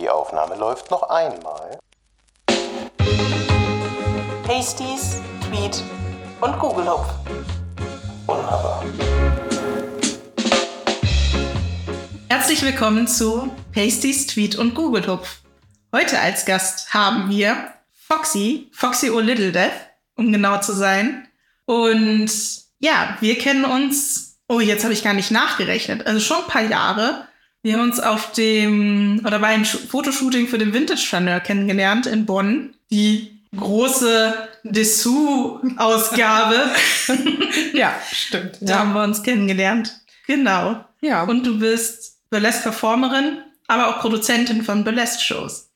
Die Aufnahme läuft noch einmal. Pasties, Tweet und Google Hupf. Wunderbar. Herzlich willkommen zu Pasties, Tweet und Google Hupf. Heute als Gast haben wir Foxy, Foxy O Little Death, um genau zu sein. Und ja, wir kennen uns, oh, jetzt habe ich gar nicht nachgerechnet, also schon ein paar Jahre. Wir haben uns auf dem, oder bei einem Sh- Fotoshooting für den Vintage Chanel kennengelernt in Bonn. Die große Dessous-Ausgabe. Ja, stimmt. Da haben wir uns kennengelernt. Genau. Ja, Und du bist Burlesque-Performerin, aber auch Produzentin von Burlesque-Shows.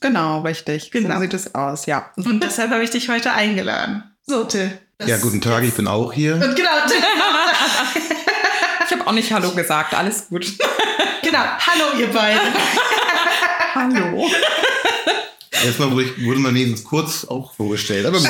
genau, richtig. Genau. So sieht es aus, ja. Und deshalb habe ich dich heute eingeladen. So, Till. Ja, guten Tag, ich bin auch hier. Und genau, Till. Ich habe auch nicht Hallo gesagt, alles gut. genau. Hallo, ihr beiden. Hallo. Erstmal wurde, ich, wurde man wenigstens kurz auch vorgestellt, aber gut.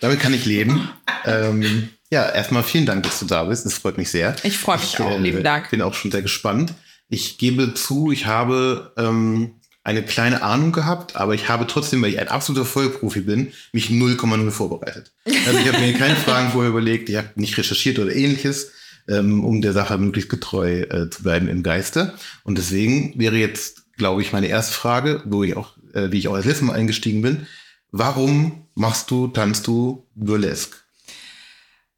damit kann ich leben. Ähm, ja, erstmal vielen Dank, dass du da bist. Das freut mich sehr. Ich freue mich auch, äh, lieben Dank. bin auch schon sehr gespannt. Ich gebe zu, ich habe ähm, eine kleine Ahnung gehabt, aber ich habe trotzdem, weil ich ein absoluter Vollprofi bin, mich 0,0 vorbereitet. Also ich habe mir keine Fragen vorher überlegt, ich habe nicht recherchiert oder ähnliches, ähm, um der Sache möglichst getreu äh, zu bleiben im Geiste. Und deswegen wäre jetzt, glaube ich, meine erste Frage, wo ich auch, äh, wie ich auch als letztes Mal eingestiegen bin, warum machst du, tanzt du Burlesque?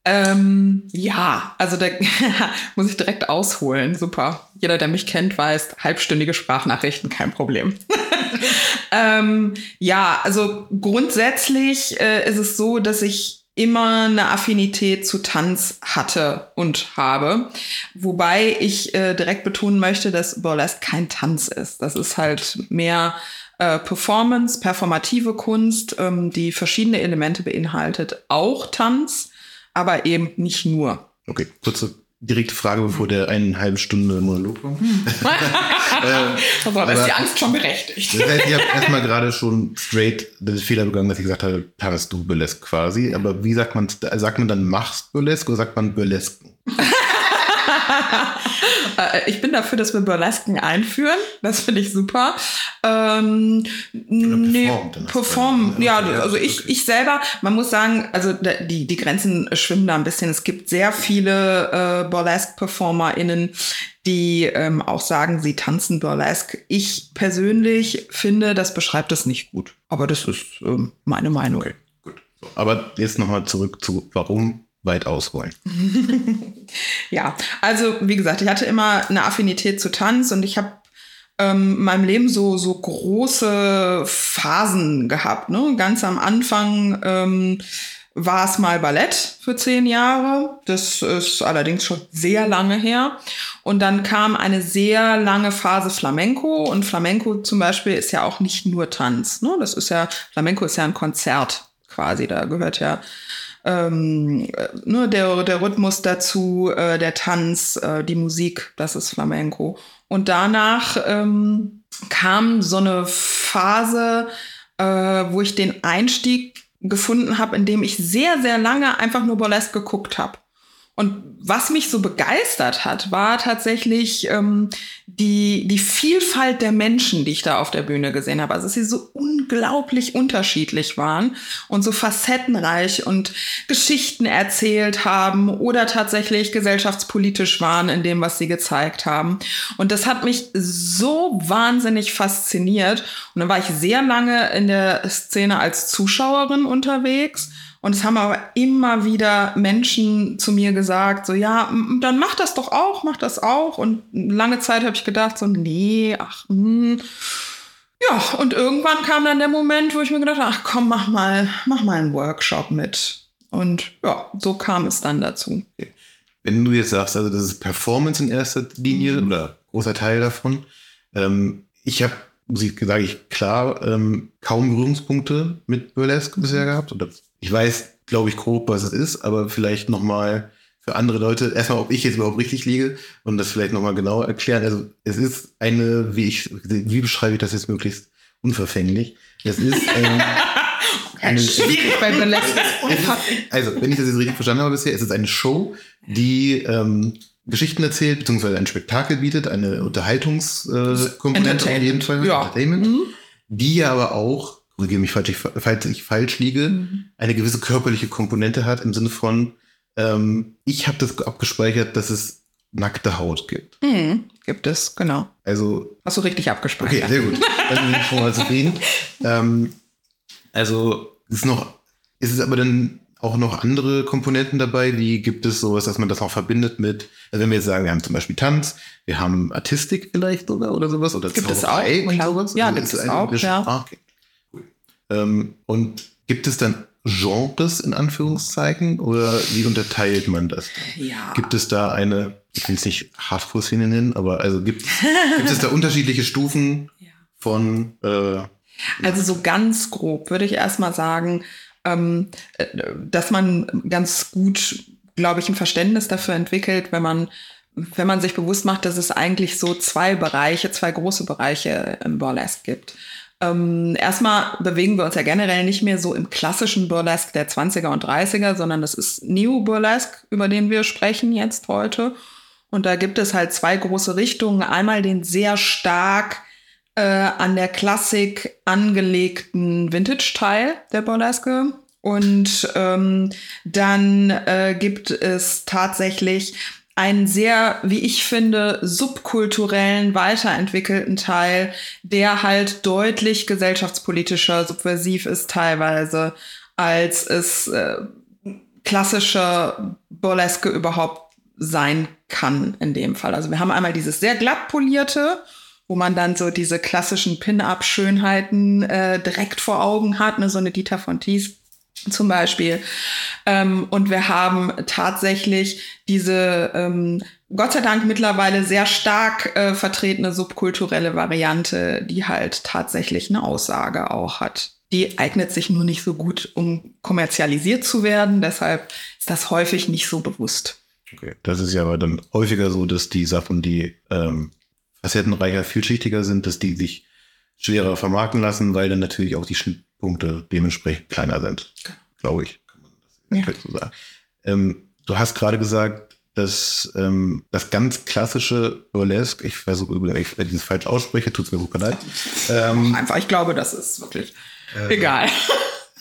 Ähm, ja, also da muss ich direkt ausholen. Super. Jeder, der mich kennt, weiß, halbstündige Sprachnachrichten, kein Problem. ähm, ja, also grundsätzlich äh, ist es so, dass ich immer eine Affinität zu Tanz hatte und habe. Wobei ich äh, direkt betonen möchte, dass Burlesque kein Tanz ist. Das ist halt mehr äh, Performance, performative Kunst, ähm, die verschiedene Elemente beinhaltet. Auch Tanz, aber eben nicht nur. Okay, kurze direkte Frage, bevor der eine halbe Stunde Monolog kommt. Da ist aber- die Angst schon berechtigt. Das heißt, ich habe erstmal gerade schon straight den Fehler begangen, dass ich gesagt habe, tanzt du Burlesque quasi. Aber wie sagt man Sagt man dann machst Burlesque oder sagt man Burlesque? Äh, ich bin dafür, dass wir Burlesken einführen. Das finde ich super. Ähm, nee, performt dann. perform, ja, also okay. ich, ich selber, man muss sagen, also die, die Grenzen schwimmen da ein bisschen. Es gibt sehr viele äh, Burlesque-PerformerInnen, die ähm, auch sagen, sie tanzen Burlesque. Ich persönlich finde, das beschreibt es nicht gut. Aber das ist ähm, meine Meinung. Gut. So, aber jetzt nochmal zurück zu warum weit ausholen. Ja, also wie gesagt, ich hatte immer eine Affinität zu Tanz und ich habe ähm, in meinem Leben so, so große Phasen gehabt. Ne? Ganz am Anfang ähm, war es mal Ballett für zehn Jahre. Das ist allerdings schon sehr lange her. Und dann kam eine sehr lange Phase Flamenco. Und Flamenco zum Beispiel ist ja auch nicht nur Tanz. Ne? Das ist ja, Flamenco ist ja ein Konzert quasi. Da gehört ja ähm, äh, nur der, der Rhythmus dazu, äh, der Tanz, äh, die Musik, das ist Flamenco. Und danach ähm, kam so eine Phase, äh, wo ich den Einstieg gefunden habe, in dem ich sehr, sehr lange einfach nur Burlesque geguckt habe. Und was mich so begeistert hat, war tatsächlich ähm, die, die Vielfalt der Menschen, die ich da auf der Bühne gesehen habe. Also, dass sie so unglaublich unterschiedlich waren und so facettenreich und Geschichten erzählt haben oder tatsächlich gesellschaftspolitisch waren in dem, was sie gezeigt haben. Und das hat mich so wahnsinnig fasziniert. Und dann war ich sehr lange in der Szene als Zuschauerin unterwegs. Und es haben aber immer wieder Menschen zu mir gesagt, so ja, dann mach das doch auch, mach das auch. Und lange Zeit habe ich gedacht, so nee, ach, hm. ja. Und irgendwann kam dann der Moment, wo ich mir gedacht habe, ach komm, mach mal, mach mal einen Workshop mit. Und ja, so kam es dann dazu. Wenn du jetzt sagst, also das ist Performance in erster Linie oder großer Teil davon. Ähm, ich habe, muss ich sage ich klar, ähm, kaum Berührungspunkte mit Burlesque bisher gehabt. Oder ich weiß, glaube ich, grob, was es ist, aber vielleicht noch mal für andere Leute, erstmal, ob ich jetzt überhaupt richtig liege und das vielleicht noch mal genau erklären. Also es ist eine, wie ich, wie beschreibe ich das jetzt möglichst unverfänglich? Es ist ähm, eine, Schwierig bei Burlesque. es ist, also, wenn ich das jetzt richtig verstanden habe bisher, es ist eine Show, die ähm, Geschichten erzählt, beziehungsweise ein Spektakel bietet, eine Unterhaltungskomponente äh, auf jeden Fall, Ja. Entertainment, Mhm. die ja aber auch, korrigiere mich, falls ich, falls ich falsch liege, Mhm. eine gewisse körperliche Komponente hat im Sinne von, ähm, ich habe das abgespeichert, dass es nackte Haut gibt. Mhm. Gibt es, genau. Also Hast du richtig abgespeichert. Okay, sehr gut. Dann bin ich schon mal zufrieden. Ähm, also ist noch, ist es aber dann auch noch andere Komponenten dabei? Wie gibt es sowas, dass man das auch verbindet mit, also wenn wir jetzt sagen, wir haben zum Beispiel Tanz, wir haben Artistik vielleicht sogar oder sowas oder Gibt es auch, klar. sowas? Ja, Also gibt ist es auch, ja. Ah, okay. Ähm, und gibt es dann Genres in Anführungszeichen oder wie unterteilt man das? Ja. Gibt es da eine, ich will es nicht Hardcore-Szene nennen, aber also gibt, gibt es da unterschiedliche Stufen Ja. von äh, Also so ganz grob würde ich erstmal sagen, ähm, äh, dass man ganz gut, glaube ich, ein Verständnis dafür entwickelt, wenn man, wenn man sich bewusst macht, dass es eigentlich so zwei Bereiche, zwei große Bereiche im Burlesque gibt. Ähm, erstmal bewegen wir uns ja generell nicht mehr so im klassischen Burlesque der 20er und 30er, sondern das ist Neo Burlesque, über den wir sprechen jetzt heute. Und da gibt es halt zwei große Richtungen. Einmal den sehr stark äh, an der Klassik angelegten Vintage-Teil der Burlesque. Und ähm, dann äh, gibt es tatsächlich einen sehr, wie ich finde, subkulturellen, weiterentwickelten Teil, der halt deutlich gesellschaftspolitischer, subversiv ist teilweise, als es äh, klassische Burlesque überhaupt sein kann in dem Fall. Also wir haben einmal dieses sehr glatt polierte, wo man dann so diese klassischen Pin-Up-Schönheiten äh, direkt vor Augen hat, ne, so eine Dieter von Thies zum Beispiel. Ähm, und wir haben tatsächlich diese, ähm, Gott sei Dank mittlerweile sehr stark äh, vertretene subkulturelle Variante, die halt tatsächlich eine Aussage auch hat. Die eignet sich nur nicht so gut, um kommerzialisiert zu werden. Deshalb ist das häufig nicht so bewusst. Okay. Das ist ja aber dann häufiger so, dass die Sachen, die ähm, facettenreicher, vielschichtiger sind, dass die sich schwerer vermarkten lassen, weil dann natürlich auch die Schnittpunkte dementsprechend kleiner sind. Glaube ich. Kann man das Ja. so sagen. Ähm, du hast gerade gesagt, dass ähm, das ganz klassische Burlesque, ich versuche, wenn ich dieses falsch ausspreche, tut es mir super leid. Ähm, Einfach, ich glaube, das ist wirklich egal.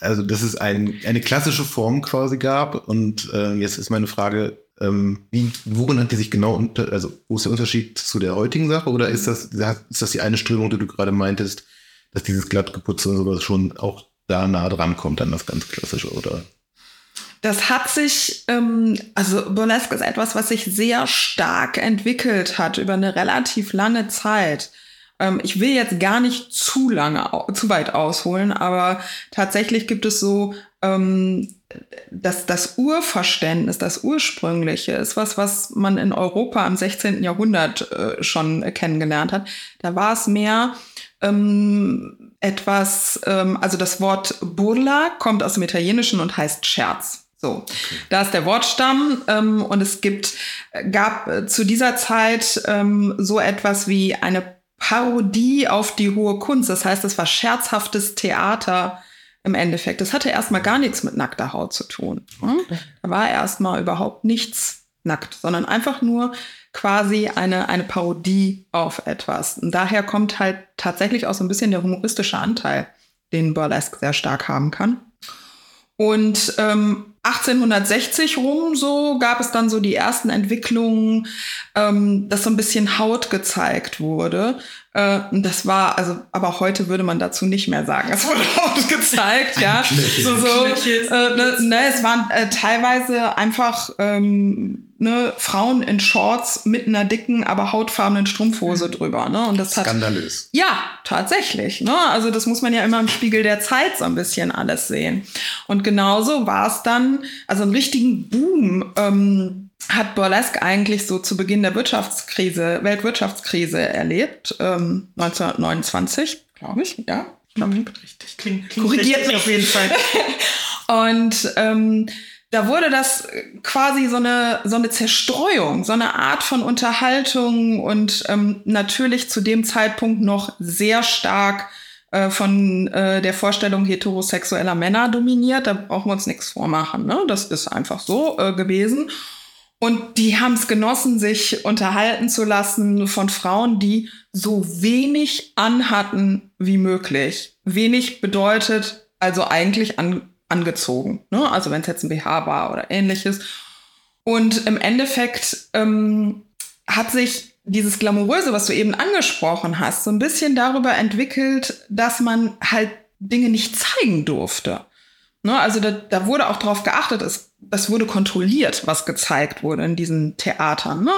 also dass es ein, eine klassische Form quasi gab. Und äh, jetzt ist meine Frage, ähm, wie, worin hat die sich genau unter, also wo ist der Unterschied zu der heutigen Sache? Oder ist das, ist das die eine Strömung, die du gerade meintest, dass dieses glattgeputzte und sowas schon auch da nah dran kommt an das ganz klassische, oder? Das hat sich, ähm, also Burlesque ist etwas, was sich sehr stark entwickelt hat über eine relativ lange Zeit. Ähm, ich will jetzt gar nicht zu lange, zu weit ausholen, aber tatsächlich gibt es so, ähm, dass das Urverständnis, das Ursprüngliche ist was, was man in Europa im 16. Jahrhundert äh, schon kennengelernt hat. Da war es mehr ähm, etwas, ähm, also das Wort Burla kommt aus dem Italienischen und heißt Scherz. So, da ist der Wortstamm ähm, und es gibt, gab äh, zu dieser Zeit ähm, so etwas wie eine Parodie auf die hohe Kunst. Das heißt, es war scherzhaftes Theater im Endeffekt. Das hatte erstmal gar nichts mit nackter Haut zu tun. Hm? Da war erstmal überhaupt nichts nackt, sondern einfach nur quasi eine, eine Parodie auf etwas. Und daher kommt halt tatsächlich auch so ein bisschen der humoristische Anteil, den Burlesque sehr stark haben kann. Und ähm, 1860 rum so gab es dann so die ersten Entwicklungen, ähm, dass so ein bisschen Haut gezeigt wurde. Äh, und das war, also, aber heute würde man dazu nicht mehr sagen, es wurde Haut gezeigt, ja. So, so, äh, ne, ne, es waren äh, teilweise einfach ähm, ne, Frauen in Shorts mit einer dicken, aber hautfarbenen Strumpfhose drüber. Ne? Und das hat Skandalös. ja, tatsächlich. Ne? Also das muss man ja immer im Spiegel der Zeit so ein bisschen alles sehen. Und genauso war es dann, also einen richtigen Boom ähm, hat Burlesque eigentlich so zu Beginn der Wirtschaftskrise, Weltwirtschaftskrise erlebt, ähm, 1929, glaube ich, ja. Richtig, klingt, klingt Korrigiert richtig mich. auf jeden Fall. Und ähm, da wurde das quasi so eine, so eine Zerstreuung, so eine Art von Unterhaltung und ähm, natürlich zu dem Zeitpunkt noch sehr stark äh, von äh, der Vorstellung heterosexueller Männer dominiert. Da brauchen wir uns nichts vormachen. Ne? Das ist einfach so äh, gewesen. Und die haben es genossen, sich unterhalten zu lassen von Frauen, die so wenig anhatten wie möglich. Wenig bedeutet also eigentlich an, angezogen. Ne? Also wenn es jetzt ein BH war oder ähnliches. Und im Endeffekt ähm, hat sich dieses Glamouröse, was du eben angesprochen hast, so ein bisschen darüber entwickelt, dass man halt Dinge nicht zeigen durfte. Ne? Also da, da wurde auch darauf geachtet, es, das wurde kontrolliert, was gezeigt wurde in diesen Theatern. Ne?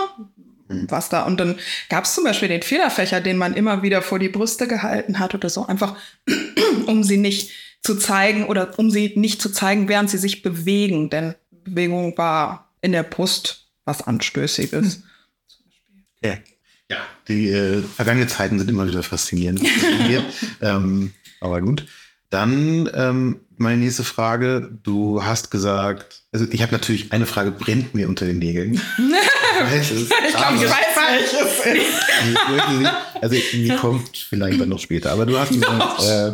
Mhm. Was da. Und dann gab es zum Beispiel den Federfächer, den man immer wieder vor die Brüste gehalten hat oder so, einfach um sie nicht zu zeigen oder um sie nicht zu zeigen, während sie sich bewegen. Denn Bewegung war in der Brust was Anstößiges. Ja. ja. Die äh, vergangenen Zeiten sind immer wieder faszinierend. ähm, aber gut. Dann ähm, meine nächste Frage. Du hast gesagt, also ich habe natürlich eine Frage, brennt mir unter den Nägeln. ich weiß es. ich glaube, ich weiß welches Also die kommt vielleicht dann noch später. Aber du hast gesagt, äh,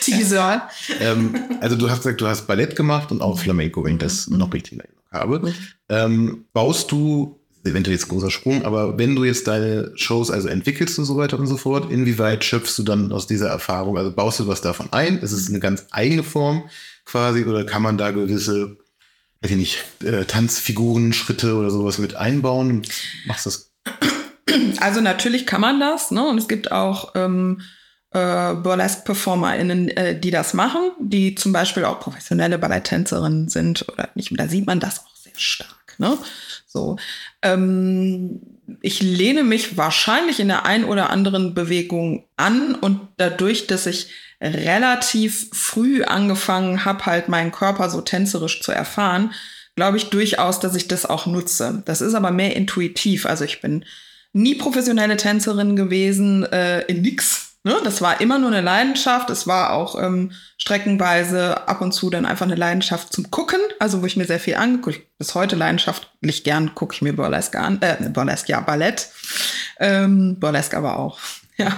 Teaser. ähm, also du hast gesagt, du hast Ballett gemacht und auch Flamenco, wenn ich das noch richtig habe. Ähm, baust du eventuell jetzt großer Sprung, aber wenn du jetzt deine Shows also entwickelst und so weiter und so fort, inwieweit schöpfst du dann aus dieser Erfahrung? Also baust du was davon ein? Ist es eine ganz eigene Form quasi oder kann man da gewisse, weiß ich nicht, äh, Tanzfiguren, Schritte oder sowas mit einbauen? Machst du das? Also natürlich kann man das, ne? Und es gibt auch ähm, äh, Burlesque-PerformerInnen, äh, die das machen, die zum Beispiel auch professionelle Balletttänzerinnen sind oder nicht. Da sieht man das auch sehr stark. Ne? So, ähm, ich lehne mich wahrscheinlich in der ein oder anderen Bewegung an und dadurch, dass ich relativ früh angefangen habe, halt meinen Körper so tänzerisch zu erfahren, glaube ich durchaus, dass ich das auch nutze. Das ist aber mehr intuitiv. Also ich bin nie professionelle Tänzerin gewesen, äh, in nix. Ne? Das war immer nur eine Leidenschaft. Es war auch ähm, streckenweise ab und zu dann einfach eine Leidenschaft zum Gucken, also wo ich mir sehr viel angeguckt. Bis heute leidenschaftlich gern gucke ich mir Burlesque an, äh, Burlesque, ja, Ballett. Ähm, Burlesque aber auch. Ja.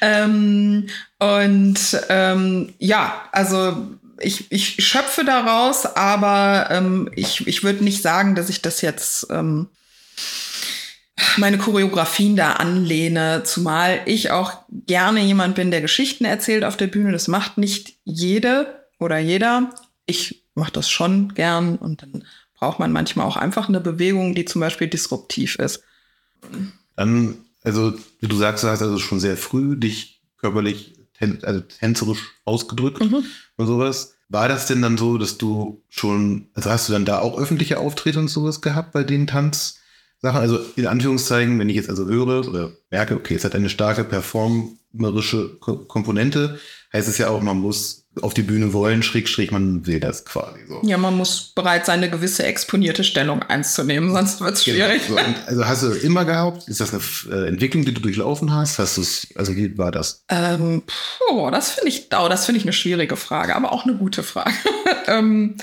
Ähm, und ähm, ja, also ich, ich schöpfe daraus, aber ähm, ich, ich würde nicht sagen, dass ich das jetzt ähm, meine Choreografien da anlehne, zumal ich auch gerne jemand bin, der Geschichten erzählt auf der Bühne. Das macht nicht jede oder jeder. Ich mache das schon gern und dann braucht man manchmal auch einfach eine Bewegung, die zum Beispiel disruptiv ist. Dann, also wie du sagst, du hast also schon sehr früh dich körperlich, also tänzerisch ausgedrückt mhm. und sowas. War das denn dann so, dass du schon, also hast du dann da auch öffentliche Auftritte und sowas gehabt bei den Tanz? Sachen. Also in Anführungszeichen, wenn ich jetzt also höre oder merke, okay, es hat eine starke performerische Komponente, heißt es ja auch, man muss auf die Bühne wollen, schräg, schräg, man will das quasi so. Ja, man muss bereit sein, eine gewisse exponierte Stellung einzunehmen, sonst wird es genau. schwierig. Genau. So, also hast du immer gehabt? Ist das eine äh, Entwicklung, die du durchlaufen hast? Hast du also wie war das? Ähm, puh, das finde ich, oh, das finde ich eine schwierige Frage, aber auch eine gute Frage. ähm,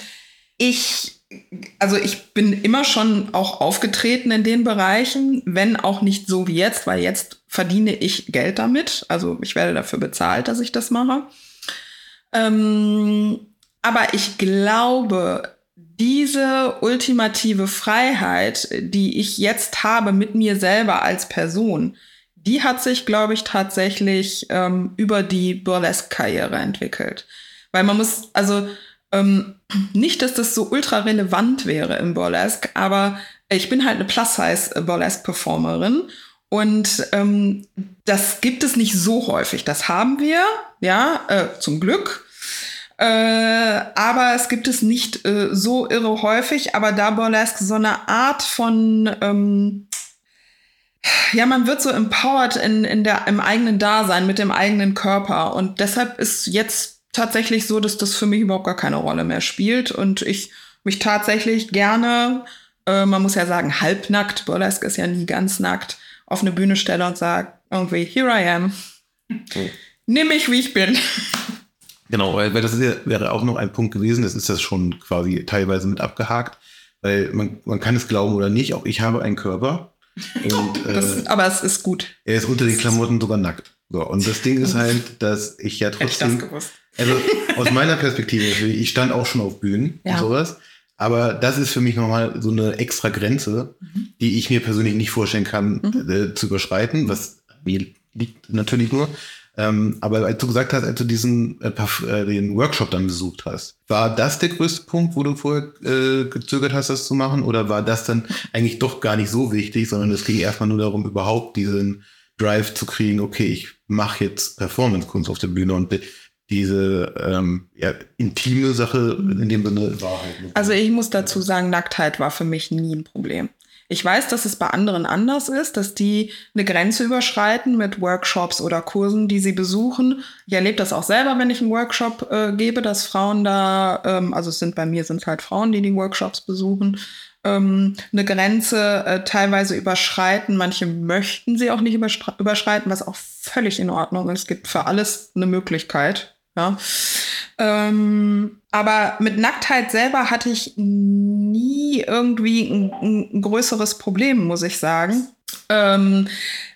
ich also ich bin immer schon auch aufgetreten in den Bereichen, wenn auch nicht so wie jetzt, weil jetzt verdiene ich Geld damit. Also ich werde dafür bezahlt, dass ich das mache. Ähm, aber ich glaube, diese ultimative Freiheit, die ich jetzt habe mit mir selber als Person, die hat sich, glaube ich, tatsächlich ähm, über die Burlesque-Karriere entwickelt. Weil man muss, also ähm, nicht, dass das so ultra relevant wäre im Burlesque, aber ich bin halt eine Plus-Size-Burlesque-Performerin und ähm, das gibt es nicht so häufig. Das haben wir, ja, äh, zum Glück. Äh, aber es gibt es nicht äh, so irre häufig. Aber da Burlesque so eine Art von ähm, ja, man wird so empowered in, in der, im eigenen Dasein, mit dem eigenen Körper. Und deshalb ist jetzt tatsächlich so, dass das für mich überhaupt gar keine Rolle mehr spielt und ich mich tatsächlich gerne, äh, man muss ja sagen, halbnackt, Burlesque ist ja nie ganz nackt, auf eine Bühne stelle und sage irgendwie, here I am. Okay. Nimm mich, wie ich bin. Genau, weil, das ja, wäre auch noch ein Punkt gewesen, das ist das schon quasi teilweise mit abgehakt, weil man, man kann es glauben oder nicht, auch ich habe einen Körper. Und, das, äh, aber es ist gut. Er ist unter den Klamotten sogar nackt. So, und das Ding ist halt, dass ich ja trotzdem. Hätte ich das gewusst. Also aus meiner Perspektive ich stand auch schon auf Bühnen ja. und sowas. Aber das ist für mich nochmal so eine extra Grenze, die ich mir persönlich nicht vorstellen kann, äh, zu überschreiten, was mir liegt natürlich nur. Ähm, aber als du gesagt hast, als du diesen äh, äh, den Workshop dann besucht hast, war das der größte Punkt, wo du vorher äh, gezögert hast, das zu machen? Oder war das dann eigentlich doch gar nicht so wichtig, sondern es ging erstmal nur darum, überhaupt diesen Drive zu kriegen, okay, ich mache jetzt Performance-Kunst auf der Bühne und diese ähm, ja, intime Sache in dem Sinne war halt. Also ich muss dazu sagen, Nacktheit war für mich nie ein Problem. Ich weiß, dass es bei anderen anders ist, dass die eine Grenze überschreiten mit Workshops oder Kursen, die sie besuchen. Ich erlebe das auch selber, wenn ich einen Workshop äh, gebe, dass Frauen da, ähm, also es sind bei mir sind halt Frauen, die die Workshops besuchen, ähm, eine Grenze äh, teilweise überschreiten. Manche möchten sie auch nicht überschreiten, was auch völlig in Ordnung ist. Es gibt für alles eine Möglichkeit. Ja. Ähm, aber mit Nacktheit selber hatte ich nie irgendwie ein, ein größeres Problem, muss ich sagen. Ähm,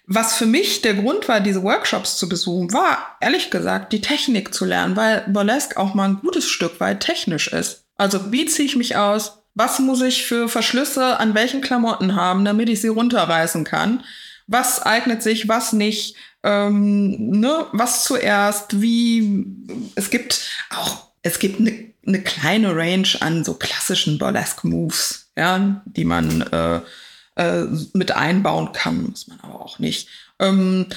was für mich der Grund war, diese Workshops zu besuchen, war ehrlich gesagt die Technik zu lernen, weil Burlesque auch mal ein gutes Stück weit technisch ist. Also wie ziehe ich mich aus? Was muss ich für Verschlüsse an welchen Klamotten haben, damit ich sie runterreißen kann? Was eignet sich, was nicht? Ähm, ne? Was zuerst? Wie? Es gibt auch, es gibt eine eine kleine Range an so klassischen Burlesque-Moves, ja, die man äh, äh, mit einbauen kann, muss man aber auch nicht. Ähm,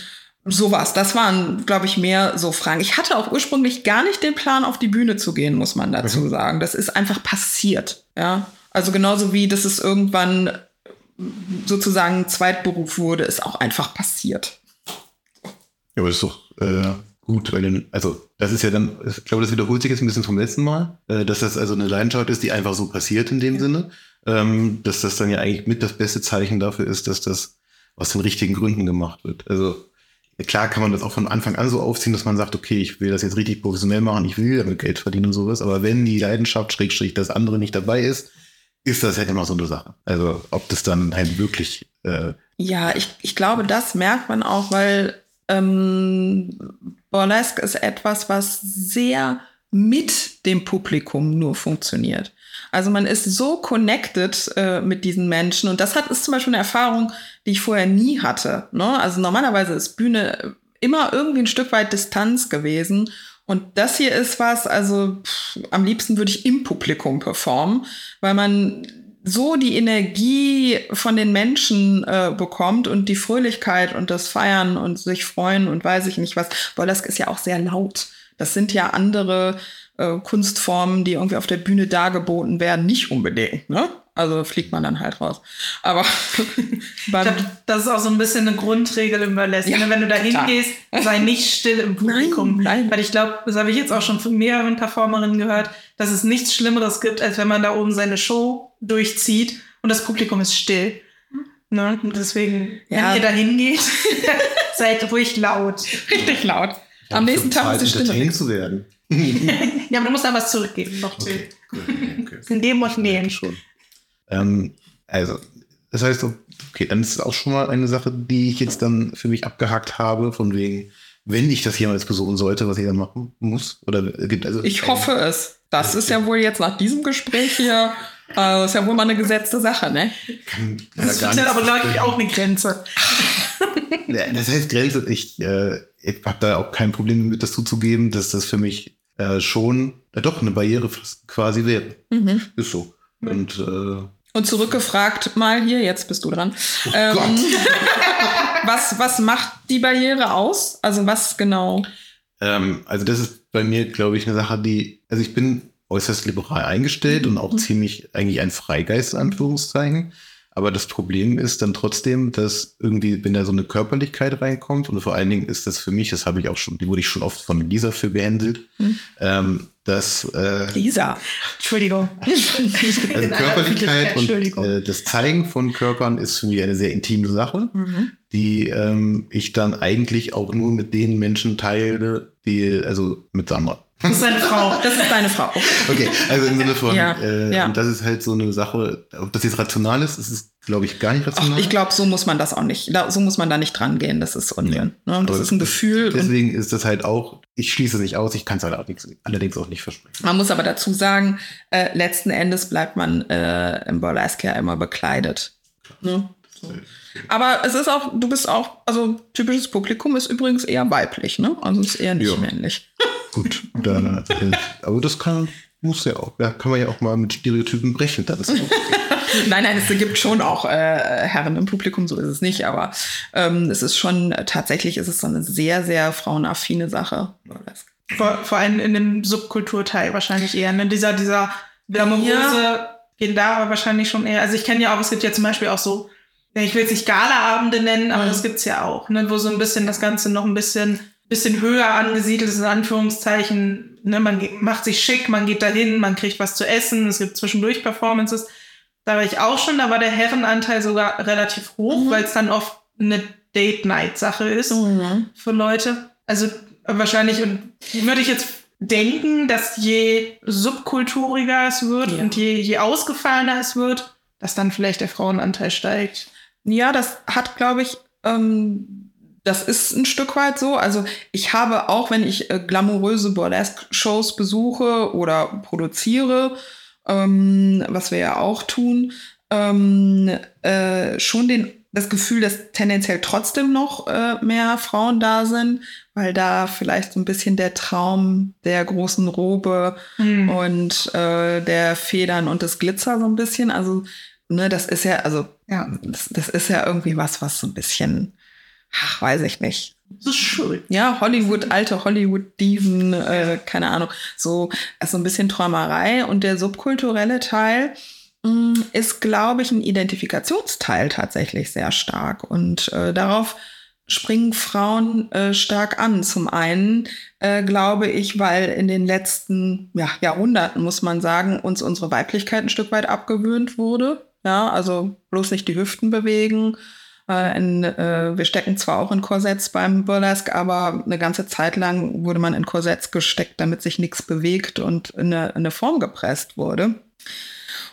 sowas, das waren, glaube ich, mehr so Fragen. Ich hatte auch ursprünglich gar nicht den Plan, auf die Bühne zu gehen, muss man dazu sagen. Das ist einfach passiert, ja. Also genauso wie das ist irgendwann sozusagen ein Zweitberuf wurde, ist auch einfach passiert. Ja, aber das ist doch äh, gut, weil dann, also das ist ja dann, ich glaube, das wiederholt sich jetzt ein bisschen vom letzten Mal, äh, dass das also eine Leidenschaft ist, die einfach so passiert in dem Sinne, ähm, dass das dann ja eigentlich mit das beste Zeichen dafür ist, dass das aus den richtigen Gründen gemacht wird. Also klar kann man das auch von Anfang an so aufziehen, dass man sagt, okay, ich will das jetzt richtig professionell machen, ich will damit Geld verdienen und sowas, aber wenn die Leidenschaft, Schrägstrich, das andere nicht dabei ist, ist das halt immer so eine Sache. Also ob das dann halt wirklich äh, Ja, ich, ich glaube, das merkt man auch, weil ähm, Burlesque ist etwas, was sehr mit dem Publikum nur funktioniert. Also man ist so connected äh, mit diesen Menschen und das hat ist zum Beispiel eine Erfahrung, die ich vorher nie hatte. Ne? Also normalerweise ist Bühne immer irgendwie ein Stück weit Distanz gewesen und das hier ist was, also pff, am liebsten würde ich im Publikum performen, weil man so die Energie von den Menschen äh, bekommt und die Fröhlichkeit und das Feiern und sich freuen und weiß ich nicht was. Burlesque ist ja auch sehr laut. Das sind ja andere äh, Kunstformen, die irgendwie auf der Bühne dargeboten werden, nicht unbedingt. Ne? Also fliegt man dann halt raus. Aber Ich beim, glaube, das ist auch so ein bisschen eine Grundregel im Burlesque. Ja, ne? Wenn du da hingehst, sei nicht still im Publikum. Nein, nein. Weil ich glaube, das habe ich jetzt auch schon von mehreren Performerinnen gehört, dass es nichts Schlimmeres gibt, als wenn man da oben seine Show durchzieht und das Publikum ist still. Ne? Und deswegen, Ja. wenn ihr da hingeht, seid ruhig laut. richtig laut. Am nächsten Tag ist die Stimme. entertained weg. zu werden. Ja, aber du musst da was zurückgeben. Noch Okay. okay. In dem und nehmen. schon. Ähm, also, das heißt, okay, dann ist es auch schon mal eine Sache, die ich jetzt dann für mich abgehakt habe, von wegen, wenn ich das jemals besuchen sollte, was ich dann machen muss. Oder gibt also. Ich hoffe es. Das ist ja wohl jetzt nach diesem Gespräch hier, das ist ja wohl mal eine gesetzte Sache, ne? kann, Das ist nichts aber, ich, versprechen. auch eine Grenze. Ja, Das heißt, Grenze, ich, äh, ich habe da auch kein Problem damit, das zuzugeben, dass das für mich äh, schon äh, doch eine Barriere quasi wäre. Mhm. Ist so. Und äh, Und zurückgefragt mal hier, jetzt bist du dran. oh Ähm, Gott. was, was macht die Barriere aus? Also was genau? Ähm, also das ist bei mir, glaube ich, eine Sache, die, also ich bin äußerst liberal eingestellt und auch ziemlich eigentlich ein Freigeist, Anführungszeichen. Aber das Problem ist dann trotzdem, dass irgendwie, wenn da so eine Körperlichkeit reinkommt, und vor allen Dingen ist das für mich, das habe ich auch schon, die wurde ich schon oft von Lisa für gehänselt, ähm, dass äh, Lisa. Entschuldigung. also Körperlichkeit und äh, das Zeigen von Körpern ist für mich eine sehr intime Sache, Mhm. die ähm, ich dann eigentlich auch nur mit den Menschen teile, die, also mit Sandra. Das ist eine Frau. Das ist deine Frau. Okay, also im Sinne von, Ja, äh, ja. und das ist halt so eine Sache, ob das jetzt rational ist, das ist glaube ich, gar nicht Ach, rational. ich glaube, so muss man das auch nicht, da, so muss man da nicht dran gehen. Das ist Unsinn. Ne? Das ist ein Gefühl. Und Deswegen ist das halt auch, ich schließe es nicht aus, ich kann es halt allerdings auch nicht versprechen. man muss aber dazu sagen, äh, letzten Endes bleibt man äh, im Burlesque ja immer bekleidet. Ne? So. Aber es ist auch, du bist auch, also typisches Publikum ist übrigens eher weiblich, ne? Also es ist eher nicht Ja. männlich. Gut, da, äh, aber das kann, muss ja auch, da kann man ja auch mal mit Stereotypen brechen. Das ist auch, Nein, nein, es gibt schon auch äh, Herren im Publikum, so ist es nicht, aber ähm, es ist schon, tatsächlich ist es so eine sehr, sehr frauenaffine Sache. Vor, vor allem in dem Subkulturteil wahrscheinlich eher. Ne? Dieser, dieser glamouröse gehen da aber wahrscheinlich schon eher. Also ich kenne ja auch, es gibt ja zum Beispiel auch so, ja, ich will es nicht Galaabende nennen, aber Mhm. das gibt's ja auch, ne? wo so ein bisschen das Ganze noch ein bisschen, bisschen höher angesiedelt ist, in Anführungszeichen. Ne? Man macht sich schick, man geht dahin, man kriegt was zu essen, es gibt zwischendurch Performances. Da war ich auch schon, da war der Herrenanteil sogar relativ hoch, Mhm. weil es dann oft eine Date-Night-Sache ist für Leute. Also wahrscheinlich und würde ich jetzt denken, dass je subkulturiger es wird Ja. und je, je ausgefallener es wird, dass dann vielleicht der Frauenanteil steigt. Ja, das hat, glaube ich, ähm, das ist ein Stück weit so. Also ich habe auch, wenn ich äh, glamouröse Burlesque-Shows besuche oder produziere, ähm, was wir ja auch tun, ähm, äh, schon den, das Gefühl, dass tendenziell trotzdem noch äh, mehr Frauen da sind, weil da vielleicht so ein bisschen der Traum der großen Robe und äh, der Federn und des Glitzer so ein bisschen, also ne, das ist ja, also Ja, das, das ist ja irgendwie was, was so ein bisschen, ach, weiß ich nicht. das ist schön. Ja, Hollywood, alte Hollywood-Diven, äh, keine Ahnung, so, also ein bisschen Träumerei. Und der subkulturelle Teil mh, ist, glaube ich, ein Identifikationsteil tatsächlich sehr stark. Und äh, darauf springen Frauen äh, stark an. Zum einen äh, glaube ich, weil in den letzten ja, Jahrhunderten, muss man sagen, uns unsere Weiblichkeit ein Stück weit abgewöhnt wurde. Ja, also bloß nicht die Hüften bewegen. Äh, in, äh, wir stecken zwar auch in Korsetts beim Burlesque, aber eine ganze Zeit lang wurde man in Korsetts gesteckt, damit sich nichts bewegt und in eine, in eine Form gepresst wurde.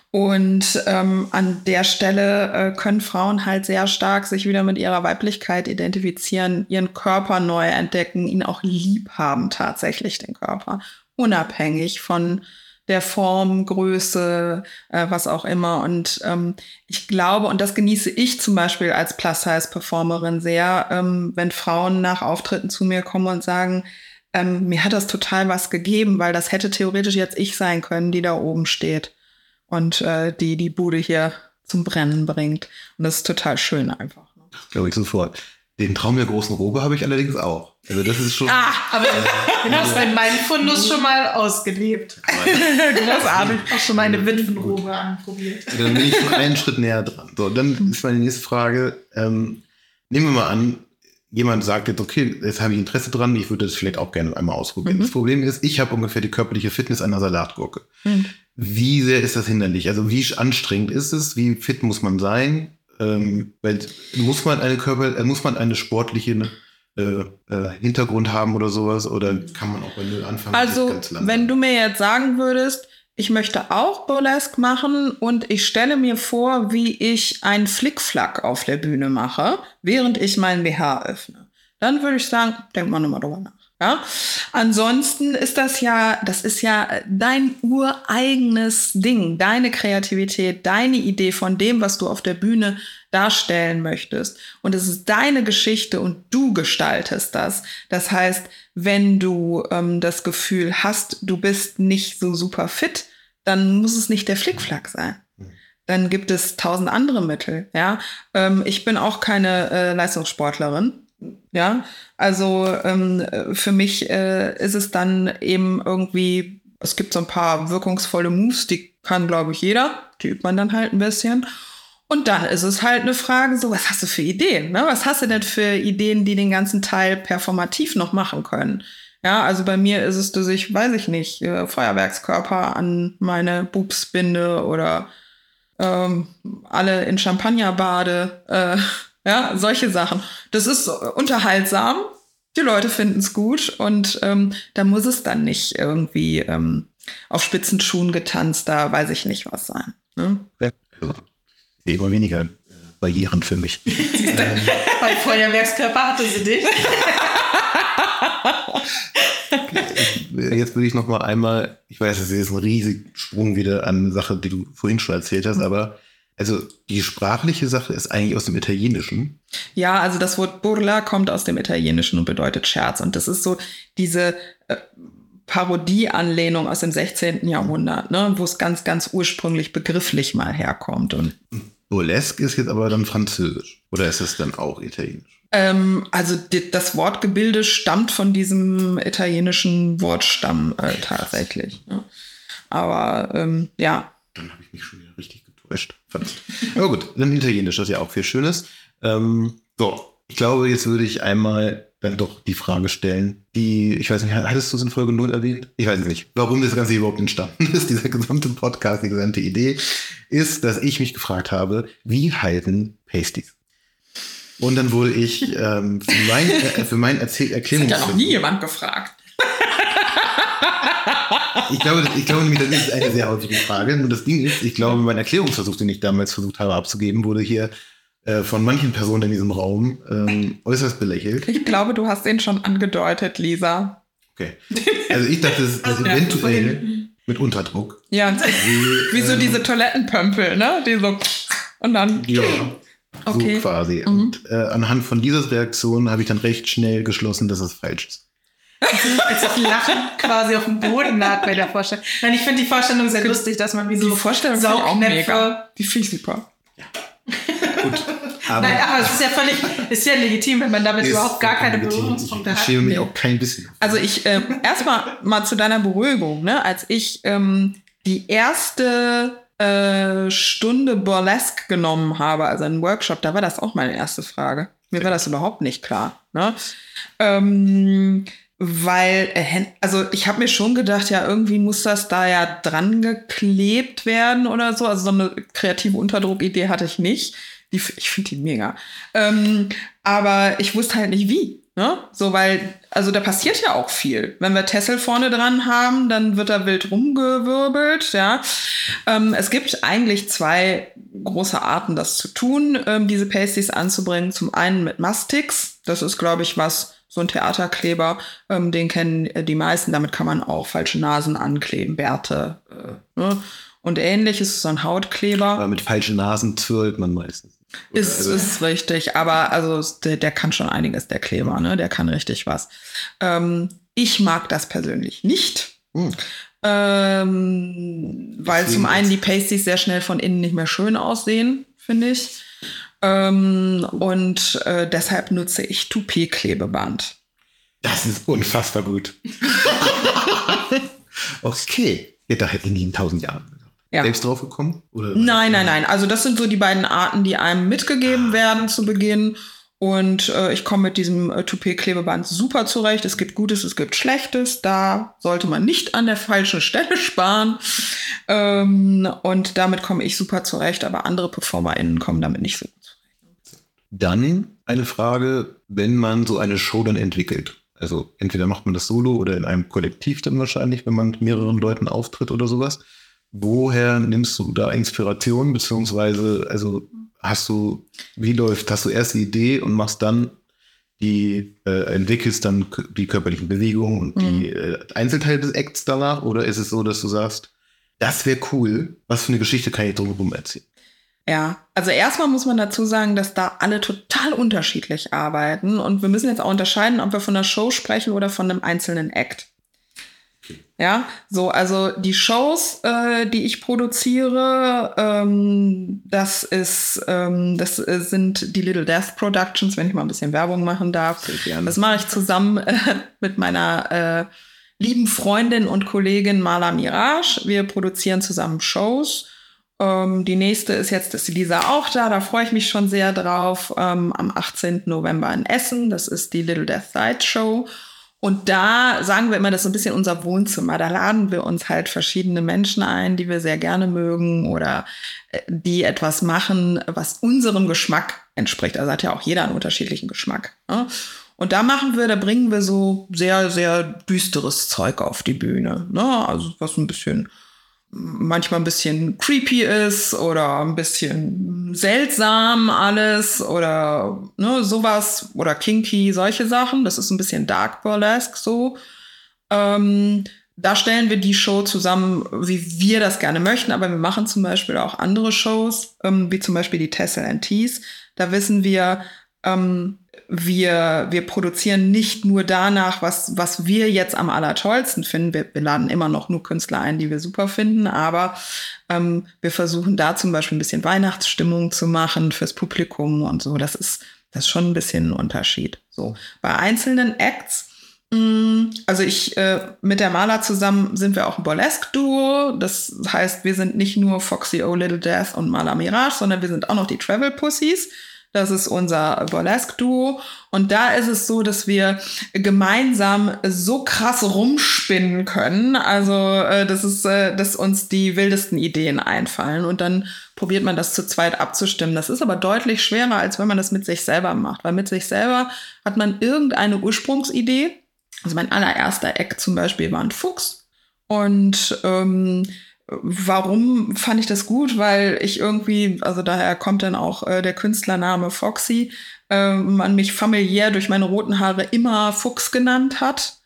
Und ähm, an der Stelle äh, können Frauen halt sehr stark sich wieder mit ihrer Weiblichkeit identifizieren, ihren Körper neu entdecken, ihn auch lieb haben, tatsächlich den Körper, unabhängig von der Form, Größe, äh, was auch immer. Und ähm, ich glaube, und das genieße ich zum Beispiel als Plus-Size-Performerin sehr, ähm, wenn Frauen nach Auftritten zu mir kommen und sagen, ähm, mir hat das total was gegeben, weil das hätte theoretisch jetzt ich sein können, die da oben steht und äh, die die Bude hier zum Brennen bringt. Und das ist total schön einfach. ne? glaube ich, sofort. Den Traum der großen Robe habe ich allerdings auch. Also das ist schon. Ah, aber hast du in meinem Fundus schon mal ausgelebt. Großartig. Auch schon meine Witwenrobe anprobiert. Dann bin ich schon einen Schritt näher dran. So, dann ist meine nächste Frage. Ähm, nehmen wir mal an, jemand sagt jetzt, okay, jetzt habe ich Interesse dran, ich würde das vielleicht auch gerne einmal ausprobieren. Mhm. Das Problem ist, ich habe ungefähr die körperliche Fitness einer Salatgurke. Mhm. Wie sehr ist das hinderlich? Also wie anstrengend ist es? Wie fit muss man sein? Ähm, weil muss man eine Körper, äh, muss man eine sportliche äh, äh, Hintergrund haben oder sowas? Oder kann man auch bei Null anfangen? Also, wenn du mir jetzt sagen würdest, ich möchte auch Burlesque machen und ich stelle mir vor, wie ich einen Flickflack auf der Bühne mache, während ich meinen BH öffne, dann würde ich sagen, denk mal nochmal drüber nach. Ja? Ansonsten ist das ja, das ist ja dein ureigenes Ding, deine Kreativität, deine Idee von dem, was du auf der Bühne darstellen möchtest. Und es ist deine Geschichte und du gestaltest das. Das heißt, wenn du ähm, das Gefühl hast, du bist nicht so super fit, dann muss es nicht der Flickflack sein. Dann gibt es tausend andere Mittel. Ja, ähm, ich bin auch keine äh, Leistungssportlerin. Ja, also ähm, für mich äh, ist es dann eben irgendwie, es gibt so ein paar wirkungsvolle Moves, die kann, glaube ich, jeder. Die übt man dann halt ein bisschen. Und dann ist es halt eine Frage, so, was hast du für Ideen? Ne? Was hast du denn für Ideen, die den ganzen Teil performativ noch machen können? Ja, also bei mir ist es, dass ich, weiß ich nicht, äh, Feuerwerkskörper an meine Boobs binde oder ähm, alle in Champagner bade. Äh, ja, solche Sachen. Das ist unterhaltsam. Die Leute finden es gut und ähm, da muss es dann nicht irgendwie ähm, auf Spitzenschuhen getanzt, da weiß ich nicht was sein. Ne? Sehe immer weniger Barrieren für mich. Bei Feuerwerkskörper hatte sie dich. Jetzt würde ich noch mal einmal, ich weiß, das ist jetzt ein riesiger Sprung wieder an eine Sache, die du vorhin schon erzählt hast, aber also die sprachliche Sache ist eigentlich aus dem Italienischen. Ja, also das Wort Burla kommt aus dem Italienischen und bedeutet Scherz. Und das ist so diese äh, Parodieanlehnung aus dem 16. Jahrhundert, ne, wo es ganz, ganz ursprünglich begrifflich mal herkommt. Und Burlesque ist jetzt aber dann Französisch. Oder ist es dann auch Italienisch? ähm, also di- das Wortgebilde stammt von diesem italienischen Wortstamm äh, tatsächlich. Ne? Aber ähm, ja, Dann habe ich mich schon Verdammt. Aber gut, dann Italienisch, das ist ja auch viel Schönes. Ähm, so, ich glaube, jetzt würde ich einmal dann doch die Frage stellen, die, ich weiß nicht, hattest du es in Folge 0 erwähnt? Ich weiß nicht. Warum das Ganze überhaupt entstanden ist, dieser gesamte Podcast, die gesamte Idee, ist, dass ich mich gefragt habe, wie halten Pasties? Und dann wurde ich ähm, für mein, äh, für mein Erzähl hat Erklärungs ja noch nie jemand gefragt. Ich glaube, ich glaube nämlich, das ist eine sehr häufige Frage. Nur das Ding ist, ich glaube, mein Erklärungsversuch, den ich damals versucht habe abzugeben, wurde hier äh, von manchen Personen in diesem Raum ähm, äußerst belächelt. Ich glaube, du hast den schon angedeutet, Lisa. Okay. Also ich dachte, das Ja, eventuell mit Unterdruck. Ja, und Wie, wie so ähm, diese Toilettenpömpel, ne? Die so und dann. Ja, Okay. so quasi. Mhm. Und äh, anhand von dieser Reaktion habe ich dann recht schnell geschlossen, dass es falsch ist. Als das Lachen quasi auf dem Boden lag bei der Vorstellung. Nein, ich finde die Vorstellung sehr lustig, dass man wie so Die Vorstellung finde ich auch mega. Saugnäpfe. Die finde ich super. Gut. Aber Nein, aber es ist ja völlig, ist ja legitim, wenn man damit überhaupt gar keine legitim. Berührungspunkte Ich, ich hat. schäme mich Nee. auch kein bisschen. Also ich, äh, erstmal mal zu deiner Beruhigung, ne? Als ich ähm, die erste äh, Stunde Burlesque genommen habe, also einen Workshop, da war das auch meine erste Frage. Mir war das überhaupt nicht klar. Ne? Ähm, weil, äh, also ich habe mir schon gedacht, ja, irgendwie muss das da ja dran geklebt werden oder so. Also so eine kreative Unterdruckidee hatte ich nicht. Die, ich finde die mega. Ähm, aber ich wusste halt nicht wie. Ne? So, weil, also da passiert ja auch viel. Wenn wir Tessel vorne dran haben, dann wird da wild rumgewirbelt, ja. Ähm, es gibt eigentlich zwei große Arten, das zu tun, ähm, diese Pasties anzubringen. Zum einen mit Mastix. Das ist, glaube ich, was, so ein Theaterkleber, ähm, den kennen äh, die meisten. Damit kann man auch falsche Nasen ankleben, Bärte, äh, ne? Und ähnliches, so ein Hautkleber. Aber mit falschen Nasen zwirlt man meistens. Oder Ist, also- ist richtig, aber also der, der kann schon einiges, der Kleber, ne? Der kann richtig was. Ähm, ich mag das persönlich nicht. Hm. Ähm, weil Deswegen zum einen die Pasties sehr schnell von innen nicht mehr schön aussehen, finde ich. Ähm, und äh, deshalb nutze ich Toupet-Klebeband. Das ist unfassbar gut. okay. Ja, da hätte ich nie in tausend Jahren. Ja. selbst drauf gekommen? Oder Nein, nein, nein. Also das sind so die beiden Arten, die einem mitgegeben werden zu Beginn. Und äh, ich komme mit diesem äh, Toupet-Klebeband super zurecht. Es gibt Gutes, es gibt Schlechtes. Da sollte man nicht an der falschen Stelle sparen. Ähm, und damit komme ich super zurecht, aber andere PerformerInnen kommen damit nicht so gut. Dann eine Frage, wenn man so eine Show dann entwickelt. Also entweder macht man das solo oder in einem Kollektiv dann wahrscheinlich, wenn man mit mehreren Leuten auftritt oder sowas. Woher nimmst du da Inspiration, beziehungsweise, also hast du, wie läuft, hast du erst die Idee und machst dann die, äh, entwickelst dann die körperlichen Bewegungen und die äh, Einzelteile des Acts danach? Oder ist es so, dass du sagst, das wäre cool, was für eine Geschichte kann ich drumherum erzählen? Ja, also erstmal muss man dazu sagen, dass da alle total unterschiedlich arbeiten und wir müssen jetzt auch unterscheiden, ob wir von einer Show sprechen oder von einem einzelnen Act. Ja, so, also die Shows, äh, die ich produziere, ähm, das ist, ähm, das sind die Little Death Productions, wenn ich mal ein bisschen Werbung machen darf. Das mache ich zusammen äh, mit meiner äh, lieben Freundin und Kollegin Marla Mirage. Wir produzieren zusammen Shows. Ähm, die nächste ist jetzt, ist Lisa auch da, da freue ich mich schon sehr drauf. Ähm, am 18. November in Essen, das ist die Little Death Side Show. Und da sagen wir immer, das ist ein bisschen unser Wohnzimmer. Da laden wir uns halt verschiedene Menschen ein, die wir sehr gerne mögen oder äh, die etwas machen, was unserem Geschmack entspricht. Also hat ja auch jeder einen unterschiedlichen Geschmack. Ne? Und da machen wir, da bringen wir so sehr, sehr düsteres Zeug auf die Bühne. Ne? Also was ein bisschen manchmal ein bisschen creepy ist oder ein bisschen seltsam alles oder ne, sowas oder kinky, solche Sachen. Das ist ein bisschen dark burlesque so. Ähm, da stellen wir die Show zusammen, wie wir das gerne möchten, aber wir machen zum Beispiel auch andere Shows, ähm, wie zum Beispiel die Tessel and Tees. Da wissen wir, ähm, wir, wir produzieren nicht nur danach, was, was wir jetzt am allertollsten finden. Wir, wir laden immer noch nur Künstler ein, die wir super finden, aber ähm, wir versuchen da zum Beispiel ein bisschen Weihnachtsstimmung zu machen fürs Publikum und so. Das ist, das ist schon ein bisschen ein Unterschied. So. Bei einzelnen Acts, mh, mm, also ich, äh, mit der Maler zusammen sind wir auch ein Burlesque-Duo. Das heißt, wir sind nicht nur Foxy O Little Death und Maler Mirage, sondern wir sind auch noch die Travel Pussies. Das ist unser Burlesque-Duo. Und da ist es so, dass wir gemeinsam so krass rumspinnen können. Also, äh, das ist, äh, dass uns die wildesten Ideen einfallen. Und dann probiert man das zu zweit abzustimmen. Das ist aber deutlich schwerer, als wenn man das mit sich selber macht. Weil mit sich selber hat man irgendeine Ursprungsidee. Also mein allererster Eck zum Beispiel war ein Fuchs. Und ähm, Warum fand ich das gut? Weil ich irgendwie, also daher kommt dann auch äh, der Künstlername Foxy, äh, man mich familiär durch meine roten Haare immer Fuchs genannt hat.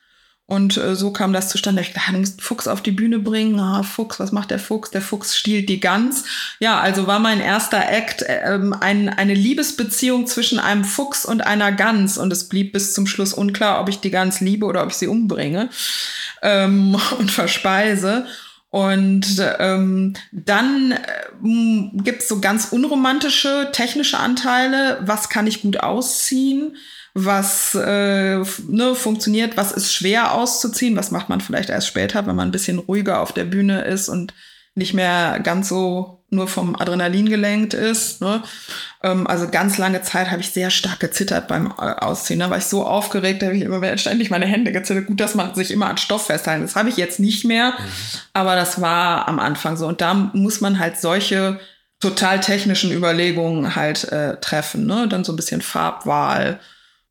Und äh, so kam das zustande. Ich dachte, du musst Fuchs auf die Bühne bringen. Ah, Fuchs, was macht der Fuchs? Der Fuchs stiehlt die Gans. Ja, also war mein erster Act äh, ein, eine Liebesbeziehung zwischen einem Fuchs und einer Gans. Und es blieb bis zum Schluss unklar, ob ich die Gans liebe oder ob ich sie umbringe ähm, und verspeise. Und ähm, dann äh, gibt es so ganz unromantische technische Anteile. Was kann ich gut ausziehen? Was äh, ne, funktioniert? Was ist schwer auszuziehen? Was macht man vielleicht erst später, wenn man ein bisschen ruhiger auf der Bühne ist und nicht mehr ganz so nur vom Adrenalin gelenkt ist. Ne? Ähm, also ganz lange Zeit habe ich sehr stark gezittert beim äh, Ausziehen. Da war ich so aufgeregt, da habe ich immer ständig meine Hände gezittert. Gut, dass man sich immer an Stoff festhalten. Das habe ich jetzt nicht mehr, mhm. aber das war am Anfang so. Und da muss man halt solche total technischen Überlegungen halt äh, treffen. Ne? Dann so ein bisschen Farbwahl.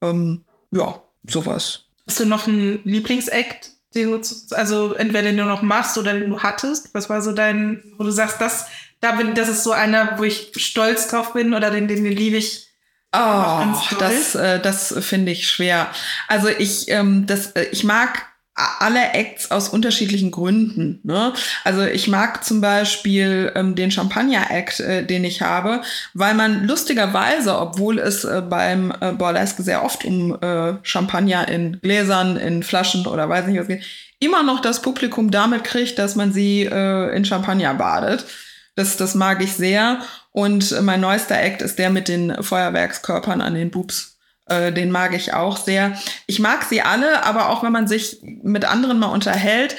Ähm, ja, sowas. Hast du noch einen Lieblingsakt, den du, also entweder den du noch machst oder den du hattest? Was war so dein, wo du sagst, das, da bin, das ist so einer, wo ich stolz drauf bin oder den, den, den liebe ich. Oh, das, äh, das finde ich schwer. Also ich, ähm, das, äh, ich mag alle Acts aus unterschiedlichen Gründen. Ne? Also ich mag zum Beispiel ähm, den Champagner-Act, äh, den ich habe, weil man lustigerweise, obwohl es äh, beim äh, Burlesque sehr oft um äh, Champagner in Gläsern, in Flaschen oder weiß nicht was geht, immer noch das Publikum damit kriegt, dass man sie äh, in Champagner badet. Das, das mag ich sehr. Und mein neuester Act ist der mit den Feuerwerkskörpern an den Boobs. Äh, den mag ich auch sehr. Ich mag sie alle, aber auch wenn man sich mit anderen mal unterhält,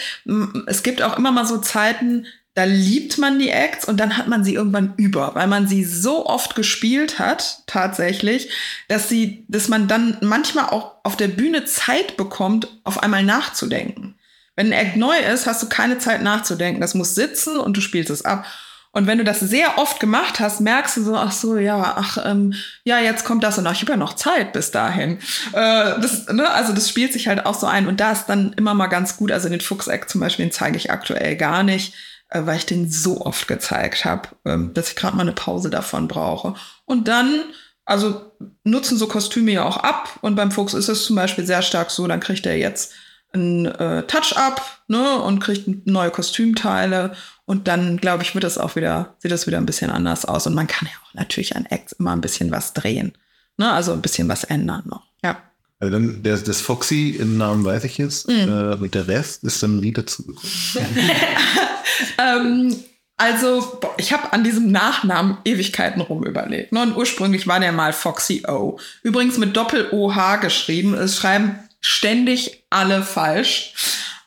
es gibt auch immer mal so Zeiten, da liebt man die Acts und dann hat man sie irgendwann über, weil man sie so oft gespielt hat, tatsächlich, dass sie, dass man dann manchmal auch auf der Bühne Zeit bekommt, auf einmal nachzudenken. Wenn ein Act neu ist, hast du keine Zeit nachzudenken. Das muss sitzen und du spielst es ab. Und wenn du das sehr oft gemacht hast, merkst du so, ach so, ja, ach, ähm, ja, jetzt kommt das und ach, ich habe ja noch Zeit bis dahin. Äh, das, ne, also das spielt sich halt auch so ein. Und da ist dann immer mal ganz gut, also den Fuchseck zum Beispiel, den zeige ich aktuell gar nicht, äh, weil ich den so oft gezeigt habe, ähm, dass ich gerade mal eine Pause davon brauche. Und dann, also nutzen so Kostüme ja auch ab. Und beim Fuchs ist es zum Beispiel sehr stark so, dann kriegt er jetzt ein äh, Touch-up ne, und kriegt neue Kostümteile und dann, glaube ich, wird das auch wieder, sieht das wieder ein bisschen anders aus. Und man kann ja auch natürlich an Acts immer ein bisschen was drehen. Ne? Also ein bisschen was ändern noch. Ja. Also dann der, das Foxy im Namen weiß ich jetzt. Mhm. Äh, mit der Rest ist dann wieder dazugekommen. ähm, also, ich habe an diesem Nachnamen Ewigkeiten rum überlegt. Ne? Und ursprünglich war der mal Foxy O. Übrigens mit Doppel-OH geschrieben. Es schreiben ständig alle falsch.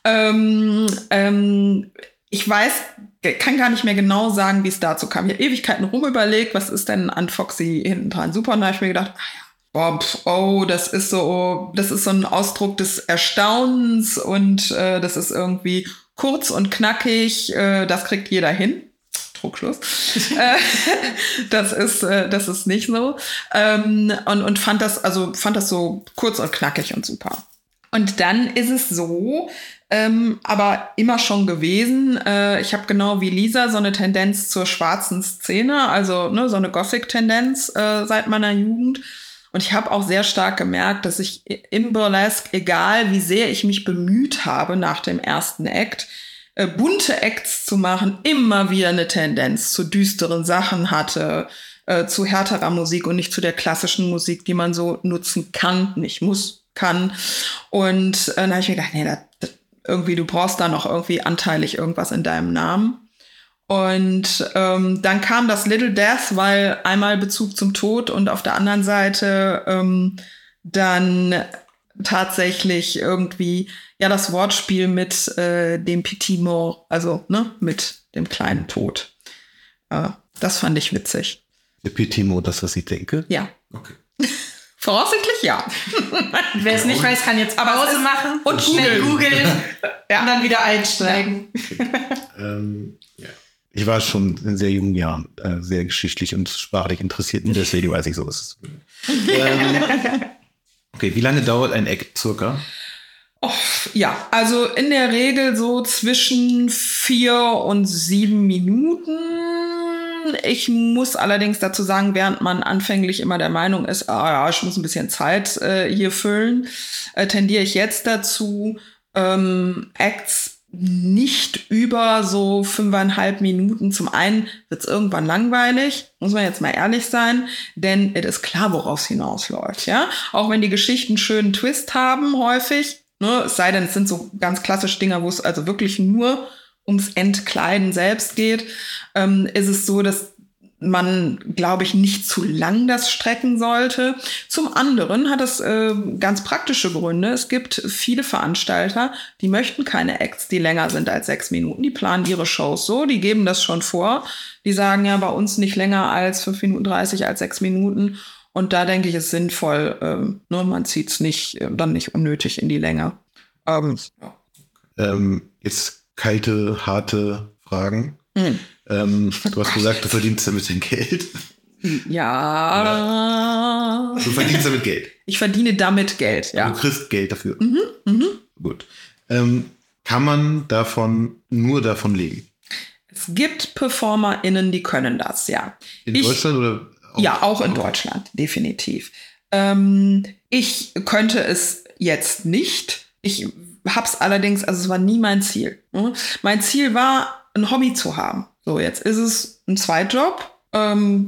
Ähm, ähm, ich weiß, kann gar nicht mehr genau sagen, wie es dazu kam. Ich habe Ewigkeiten rumüberlegt, was ist denn an Foxy hinten dran? Super, und da habe ich mir gedacht, ah ja, boah, pf, oh, das ist so, das ist so ein Ausdruck des Erstaunens und äh, das ist irgendwie kurz und knackig, äh, das kriegt jeder hin. Druckschluss. Äh, das ist, äh, das ist nicht so. Ähm, und, und fand das, also fand das so kurz und knackig und super. Und dann ist es so, ähm, aber immer schon gewesen. Äh, ich habe genau wie Lisa so eine Tendenz zur schwarzen Szene, also ne, so eine Gothic-Tendenz äh, seit meiner Jugend. Und ich habe auch sehr stark gemerkt, dass ich im Burlesque, egal wie sehr ich mich bemüht habe nach dem ersten Act, äh, bunte Acts zu machen, immer wieder eine Tendenz zu düsteren Sachen hatte, äh, zu härterer Musik und nicht zu der klassischen Musik, die man so nutzen kann, nicht muss, kann. Und äh, dann habe ich mir gedacht, nee, das, das, irgendwie, du brauchst da noch irgendwie anteilig irgendwas in deinem Namen. Und ähm, dann kam das Little Death, weil einmal Bezug zum Tod und auf der anderen Seite ähm, dann tatsächlich irgendwie ja das Wortspiel mit äh, dem Petit Mort, also ne, mit dem kleinen Tod. Äh, das fand ich witzig. Der Petit Mort, das, was ich denke? Ja. Okay. Voraussichtlich ja. Wer es nicht weiß, kann jetzt Pause ist- machen und schnell googeln. googeln und dann wieder einsteigen. Ähm, ja. Ich war schon in sehr jungen Jahren äh, sehr geschichtlich und sprachlich interessiert und deswegen weiß ich so, was es ist. ähm, okay, wie lange dauert ein Act circa? Oh, ja, also in der Regel so zwischen vier und sieben Minuten. Ich muss allerdings dazu sagen, während man anfänglich immer der Meinung ist, ah ja, ich muss ein bisschen Zeit äh, hier füllen, äh, tendiere ich jetzt dazu, ähm, Acts nicht über so fünfeinhalb Minuten. Zum einen wird es irgendwann langweilig, muss man jetzt mal ehrlich sein, denn es ist klar, worauf es hinausläuft. Ja? Auch wenn die Geschichten einen schönen Twist haben, häufig, ne? es sei denn, es sind so ganz klassische Dinger, wo es also wirklich nur ums Entkleiden selbst geht, ähm, ist es so, dass man, glaube ich, nicht zu lang das strecken sollte. Zum anderen hat es äh, ganz praktische Gründe. Es gibt viele Veranstalter, die möchten keine Acts, die länger sind als sechs Minuten. Die planen ihre Shows so, die geben das schon vor. Die sagen ja bei uns nicht länger als fünf Minuten dreißig, als sechs Minuten. Und da denke ich, ist sinnvoll, ähm, nur man zieht es nicht, äh, dann nicht unnötig in die Länge. Ähm, ja. Ähm, jetzt kalte, harte Fragen. Hm. Ähm, du hast gesagt, du verdienst damit dein Geld. Ja. Du verdienst damit Geld. Ich verdiene damit Geld, ja. Du kriegst Geld dafür. Mhm, mhm. Gut. Ähm, kann man davon nur davon leben? Es gibt PerformerInnen, die können das, ja. In Ich- Deutschland oder? Ja, auch in Deutschland, definitiv. Ähm, ich könnte es jetzt nicht. Ich hab's allerdings, also es war nie mein Ziel. ne? Mein Ziel war, ein Hobby zu haben. So, jetzt ist es ein Zweitjob. Ähm,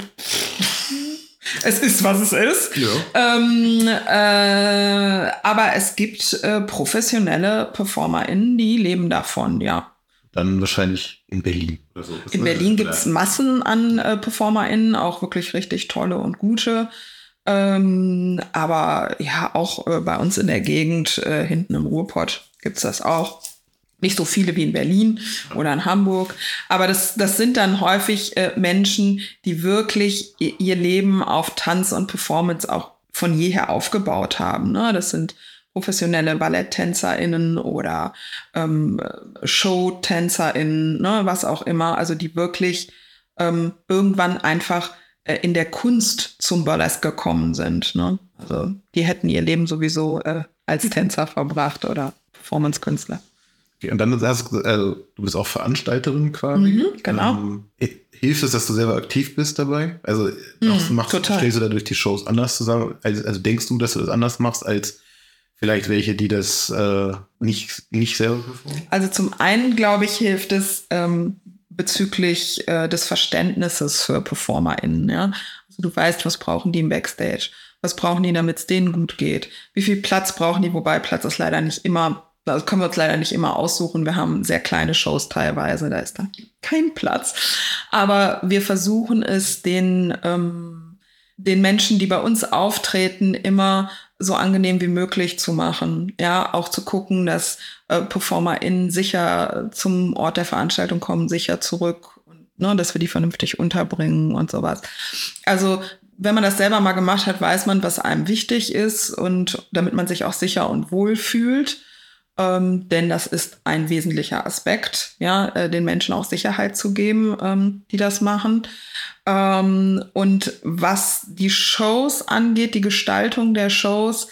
es ist, was es ist. Ja. Ähm, äh, aber es gibt äh, professionelle PerformerInnen, die leben davon, ja. Dann wahrscheinlich in Berlin. Oder so. In Berlin gibt es Massen an äh, PerformerInnen, auch wirklich richtig tolle und gute. Ähm, aber ja, auch äh, bei uns in der Gegend, äh, hinten im Ruhrpott, gibt's das auch. Nicht so viele wie in Berlin oder in Hamburg. Aber das, das sind dann häufig äh, Menschen, die wirklich ihr Leben auf Tanz und Performance auch von jeher aufgebaut haben. Ne? Das sind professionelle BalletttänzerInnen oder ähm, ShowtänzerInnen, ne? was auch immer. Also die wirklich ähm, irgendwann einfach äh, in der Kunst zum Burlesque gekommen sind. Ne? Also die hätten ihr Leben sowieso äh, als Tänzer verbracht oder Performance-Künstler. Okay, und dann hast du, also, du bist auch Veranstalterin quasi. Mhm, genau. Ähm, hilft es, dass du selber aktiv bist dabei? Also machst, Mhm, machst, total. stellst du dadurch die Shows anders zusammen? Also, also denkst du, dass du das anders machst als vielleicht welche, die das äh, nicht, nicht selber performen? Also zum einen, glaube ich, hilft es ähm, bezüglich äh, des Verständnisses für PerformerInnen. Ja? Also du weißt, was brauchen die im Backstage? Was brauchen die, damit es denen gut geht? Wie viel Platz brauchen die? Wobei Platz ist leider nicht immer, das können wir uns leider nicht immer aussuchen. Wir haben sehr kleine Shows teilweise, da ist da kein Platz. Aber wir versuchen es den, ähm, den Menschen, die bei uns auftreten, immer so angenehm wie möglich zu machen. Ja, auch zu gucken, dass äh, PerformerInnen sicher zum Ort der Veranstaltung kommen, sicher zurück und ne, dass wir die vernünftig unterbringen und sowas. Also wenn man das selber mal gemacht hat, weiß man, was einem wichtig ist und damit man sich auch sicher und wohl fühlt. Ähm, denn das ist ein wesentlicher Aspekt, ja, äh, den Menschen auch Sicherheit zu geben, ähm, die das machen. Ähm, und was die Shows angeht, die Gestaltung der Shows,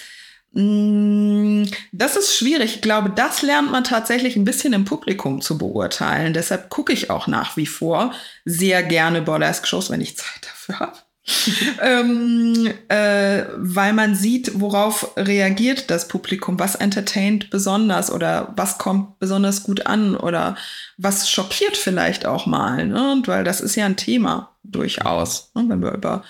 Mm, Das ist schwierig. Ich glaube, das lernt man tatsächlich ein bisschen im Publikum zu beurteilen. Deshalb gucke ich auch nach wie vor sehr gerne Burlesque-Shows, wenn ich Zeit dafür habe. ähm, äh, weil man sieht, worauf reagiert das Publikum, was entertaint besonders oder was kommt besonders gut an oder was schockiert vielleicht auch mal. Ne? Und weil das ist ja ein Thema durchaus, ne? wenn wir über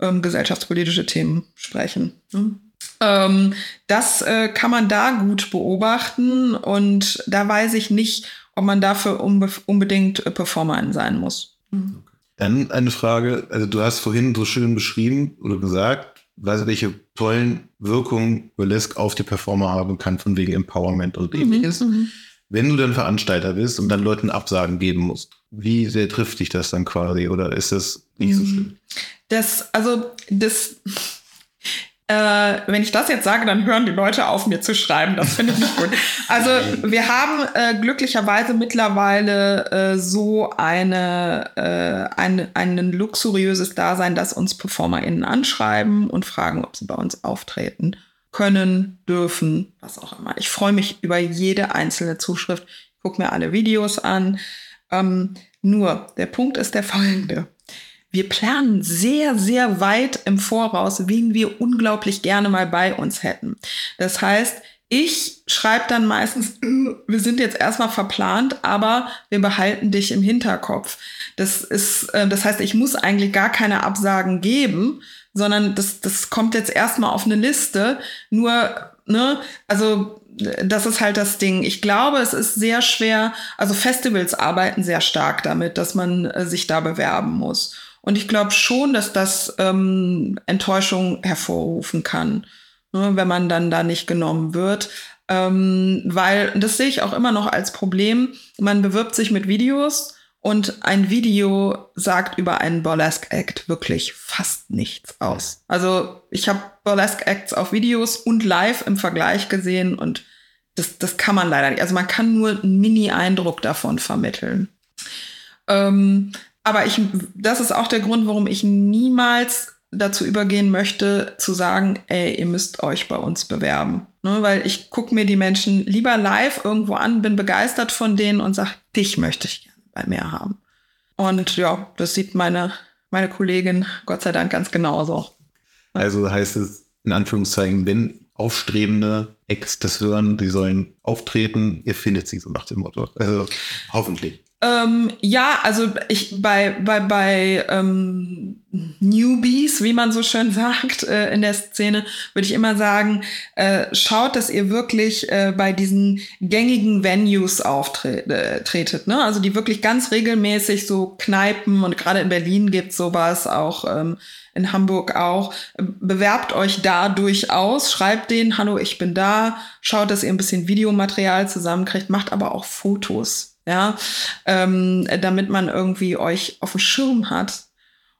ähm, gesellschaftspolitische Themen sprechen. Ne? Ähm, das äh, kann man da gut beobachten und da weiß ich nicht, ob man dafür unbe unbedingt äh, Performerin sein muss. Dann eine Frage, also du hast vorhin so schön beschrieben oder gesagt, weißt du, welche tollen Wirkungen Burlesque auf die Performer haben kann, von wegen Empowerment und ähnliches. Wenn du dann Veranstalter bist und dann Leuten Absagen geben musst, wie sehr trifft dich das dann quasi oder ist das nicht so schlimm? Das, also, das, äh, wenn ich das jetzt sage, dann hören die Leute auf, mir zu schreiben. Das finde ich nicht gut. Also, wir haben äh, glücklicherweise mittlerweile äh, so eine, äh, ein, ein luxuriöses Dasein, dass uns PerformerInnen anschreiben und fragen, ob sie bei uns auftreten können, dürfen, was auch immer. Ich freue mich über jede einzelne Zuschrift. Ich gucke mir alle Videos an. Ähm, nur, der Punkt ist der folgende. Wir planen sehr, sehr weit im Voraus, wen wir unglaublich gerne mal bei uns hätten. Das heißt, ich schreibe dann meistens, "Äh, wir sind jetzt erstmal verplant, aber wir behalten dich im Hinterkopf. Das ist, äh, das heißt, ich muss eigentlich gar keine Absagen geben, sondern das, das kommt jetzt erstmal auf eine Liste. Nur, ne, also das ist halt das Ding. Ich glaube, es ist sehr schwer, also Festivals arbeiten sehr stark damit, dass man äh, sich da bewerben muss. Und ich glaube schon, dass das ähm, Enttäuschung hervorrufen kann, ne, wenn man dann da nicht genommen wird. Ähm, weil, das sehe ich auch immer noch als Problem, man bewirbt sich mit Videos und ein Video sagt über einen Burlesque Act wirklich fast nichts aus. Also ich habe Burlesque Acts auf Videos und live im Vergleich gesehen und das, das kann man leider nicht. Also man kann nur einen Mini-Eindruck davon vermitteln. Ähm, aber ich, das ist auch der Grund, warum ich niemals dazu übergehen möchte, zu sagen, ey, ihr müsst euch bei uns bewerben. Ne, weil ich gucke mir die Menschen lieber live irgendwo an, bin begeistert von denen und sage, dich möchte ich gerne bei mir haben. Und ja, das sieht meine, meine Kollegin Gott sei Dank ganz genauso. Also heißt es in Anführungszeichen, wenn aufstrebende Ex das hören, die sollen auftreten, ihr findet sie so nach dem Motto. Also hoffentlich. Ähm, ja, also ich bei bei bei ähm, Newbies, wie man so schön sagt äh, in der Szene, würde ich immer sagen, äh, schaut, dass ihr wirklich äh, bei diesen gängigen Venues auftretet, ne? Also die wirklich ganz regelmäßig so Kneipen und gerade in Berlin gibt's sowas auch. Ähm, in Hamburg auch. Bewerbt euch da durchaus, schreibt denen, hallo, ich bin da, schaut, dass ihr ein bisschen Videomaterial zusammenkriegt, macht aber auch Fotos ja, ähm, damit man irgendwie euch auf dem Schirm hat.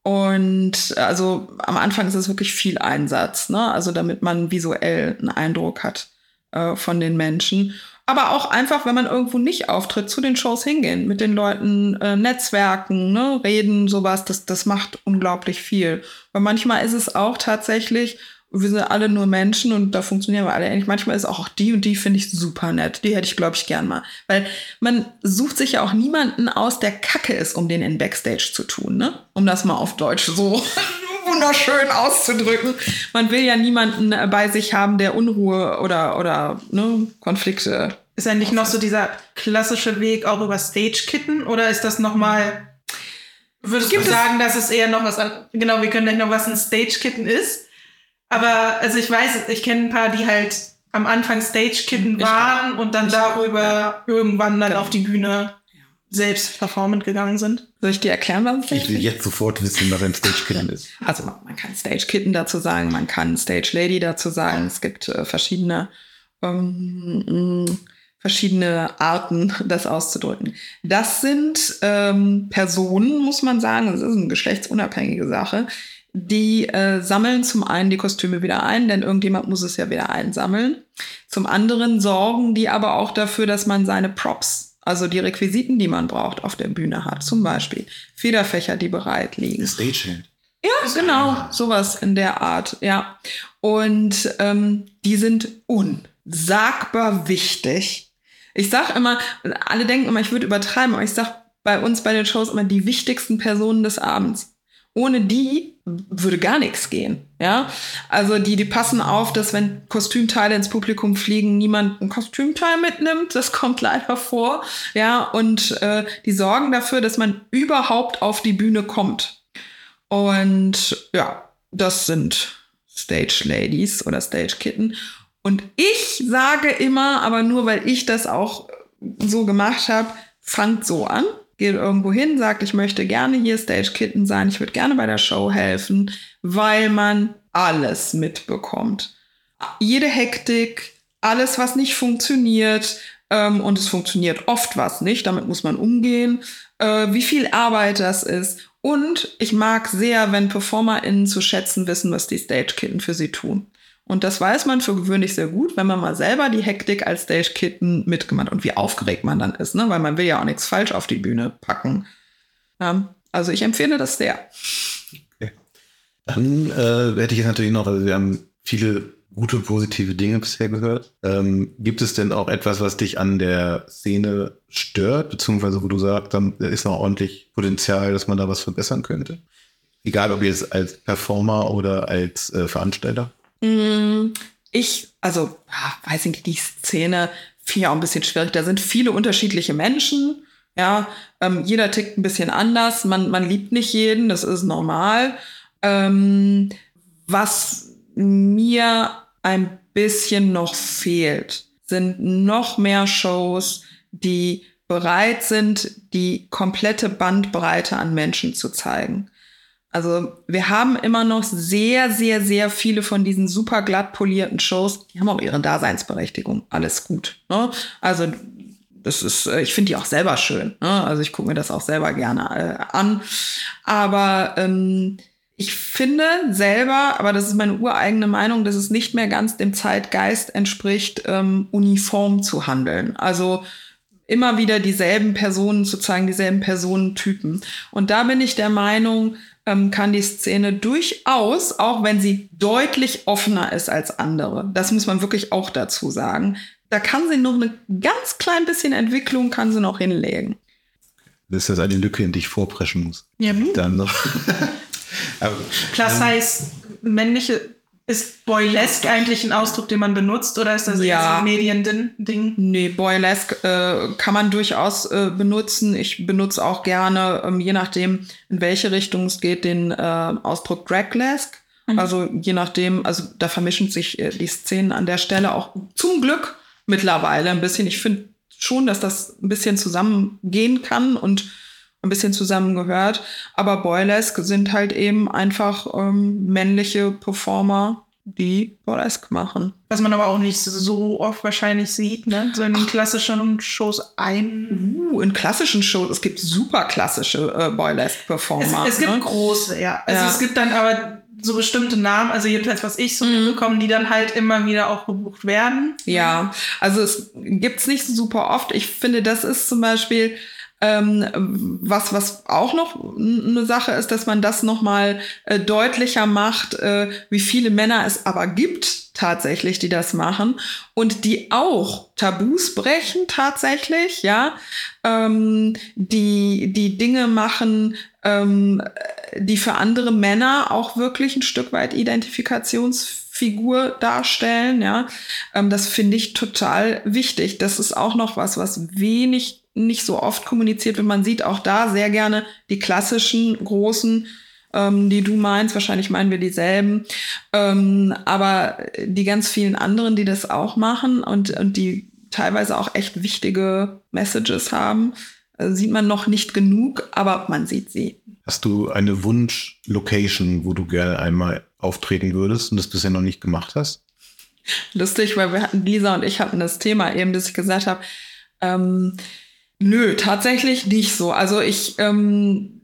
Und also am Anfang ist es wirklich viel Einsatz, ne? Also damit man visuell einen Eindruck hat äh, von den Menschen. Aber auch einfach, wenn man irgendwo nicht auftritt, zu den Shows hingehen, mit den Leuten äh, netzwerken, ne? reden, sowas, das, das macht unglaublich viel. Weil manchmal ist es auch tatsächlich, wir sind alle nur Menschen und da funktionieren wir alle ähnlich. Manchmal ist auch die und die finde ich super nett. Die hätte ich, glaube ich, gern mal. Weil man sucht sich ja auch niemanden aus, der Kacke ist, um den in Backstage zu tun, ne? Um das mal auf Deutsch so wunderschön auszudrücken. Man will ja niemanden bei sich haben, der Unruhe oder, oder ne, Konflikte. Ist ja nicht noch so dieser klassische Weg auch über Stage-Kitten oder ist das nochmal. Würdest Gibt du sagen, dass es eher noch was genau, wir können gleich noch was ein Stage-Kitten ist. Aber also ich weiß, ich kenne ein paar, die halt am Anfang Stage-Kitten Ich waren und dann Ich darüber irgendwann dann Genau. auf die Bühne selbst performant gegangen sind. Soll ich dir erklären, was ein Ich will Stage jetzt sofort wissen, was ein Stage-Kitten ist. Also man kann Stage Kitten dazu sagen, man kann Stage Lady dazu sagen. Es gibt äh, verschiedene, ähm, mh, verschiedene Arten, das auszudrücken. Das sind ähm, Personen, muss man sagen, das ist eine geschlechtsunabhängige Sache, die äh, sammeln zum einen die Kostüme wieder ein, denn irgendjemand muss es ja wieder einsammeln. Zum anderen sorgen die aber auch dafür, dass man seine Props, also die Requisiten, die man braucht, auf der Bühne hat. Zum Beispiel Federfächer, die bereit liegen. Stagehand. Ja, genau, sowas in der Art, ja. Und ähm, die sind unsagbar wichtig. Ich sag immer, alle denken immer, ich würde übertreiben, aber ich sag bei uns bei den Shows immer die wichtigsten Personen des Abends. Ohne die würde gar nichts gehen. Ja, also die, die passen auf, dass wenn Kostümteile ins Publikum fliegen, niemand ein Kostümteil mitnimmt. Das kommt leider vor. Ja, und äh, die sorgen dafür, dass man überhaupt auf die Bühne kommt. Und ja, das sind Stage Ladies oder Stage Kitten. Und ich sage immer, aber nur weil ich das auch so gemacht habe, fangt so an geht irgendwo hin, sagt, ich möchte gerne hier Stage Kitten sein, ich würde gerne bei der Show helfen, weil man alles mitbekommt. Jede Hektik, alles, was nicht funktioniert, ähm, und es funktioniert oft was nicht, damit muss man umgehen, äh, wie viel Arbeit das ist. Und ich mag sehr, wenn PerformerInnen zu schätzen wissen, was die Stage Kitten für sie tun. Und das weiß man für gewöhnlich sehr gut, wenn man mal selber die Hektik als Stage-Kitten mitgemacht und wie aufgeregt man dann ist, ne? weil man will ja auch nichts falsch auf die Bühne packen. Ja, also ich empfehle das sehr. Okay. Dann äh, hätte ich jetzt natürlich noch, also wir haben viele gute, positive Dinge bisher gehört. Ähm, gibt es denn auch etwas, was dich an der Szene stört, beziehungsweise wo du sagst, da ist noch ordentlich Potenzial, dass man da was verbessern könnte? Egal, ob jetzt als Performer oder als äh, Veranstalter? Mm, ich, also, weiß ich nicht, die Szene finde ich auch ein bisschen schwierig. Da sind viele unterschiedliche Menschen. Ja, ähm, jeder tickt ein bisschen anders. Man, man liebt nicht jeden, das ist normal. Ähm, was mir ein bisschen noch fehlt, sind noch mehr Shows, die bereit sind, die komplette Bandbreite an Menschen zu zeigen. Also wir haben immer noch sehr, sehr, sehr viele von diesen super glatt polierten Shows. Die haben auch ihre Daseinsberechtigung. Alles gut. Ne? Also das ist, äh, ich finde die auch selber schön. Ne? Also ich gucke mir das auch selber gerne äh, an. Aber ähm, ich finde selber, aber das ist meine ureigene Meinung, dass es nicht mehr ganz dem Zeitgeist entspricht, ähm, uniform zu handeln. Also immer wieder dieselben Personen zu zeigen, dieselben Personentypen. Und da bin ich der Meinung, ähm, kann die Szene durchaus, auch wenn sie deutlich offener ist als andere, das muss man wirklich auch dazu sagen, da kann sie noch eine ganz klein bisschen Entwicklung kann sie noch hinlegen. Das ist eine Lücke, in die ich vorpreschen muss. Ja, Dann noch. Aber, Plus Size männliche ist Boylesque eigentlich ein Ausdruck, den man benutzt oder ist das ja. ein Medien-Ding? Nee, Boylesque äh, kann man durchaus äh, benutzen. Ich benutze auch gerne, ähm, je nachdem, in welche Richtung es geht, den äh, Ausdruck Draglesque. Mhm. Also je nachdem, also da vermischen sich äh, die Szenen an der Stelle auch zum Glück mittlerweile ein bisschen. Ich finde schon, dass das ein bisschen zusammengehen kann und ein bisschen zusammengehört. Aber Boylesque sind halt eben einfach ähm, männliche Performer, die Burlesque machen. Was man aber auch nicht so oft wahrscheinlich sieht, ne? So in den klassischen Shows ein. Uh, in klassischen Shows, es gibt super klassische äh, Burlesque-Performer. Es, es, gibt ne? große, ja. Also ja. es gibt dann aber so bestimmte Namen, also jedenfalls was ich so mhm. mitbekomme, die dann halt immer wieder auch gebucht werden. Ja, also es gibt's nicht super oft. Ich finde, das ist zum Beispiel ähm, was, was auch noch eine Sache ist, dass man das nochmal äh, deutlicher macht, äh, wie viele Männer es aber gibt tatsächlich, die das machen und die auch Tabus brechen tatsächlich, ja, ähm, die, die Dinge machen, ähm, die für andere Männer auch wirklich ein Stück weit Identifikationsfigur darstellen, ja. Ähm, das finde ich total wichtig. Das ist auch noch was, was wenig nicht so oft kommuniziert wird. Man sieht auch da sehr gerne die klassischen großen, ähm, die du meinst. Wahrscheinlich meinen wir dieselben. Ähm, aber die ganz vielen anderen, die das auch machen und, und die teilweise auch echt wichtige Messages haben, äh, sieht man noch nicht genug, aber man sieht sie. Hast du eine Wunsch-Location, wo du gerne einmal auftreten würdest und das bisher noch nicht gemacht hast? Lustig, weil wir hatten, Lisa und ich hatten das Thema eben, dass ich gesagt habe, ähm, Nö, tatsächlich nicht so. Also ich, ähm,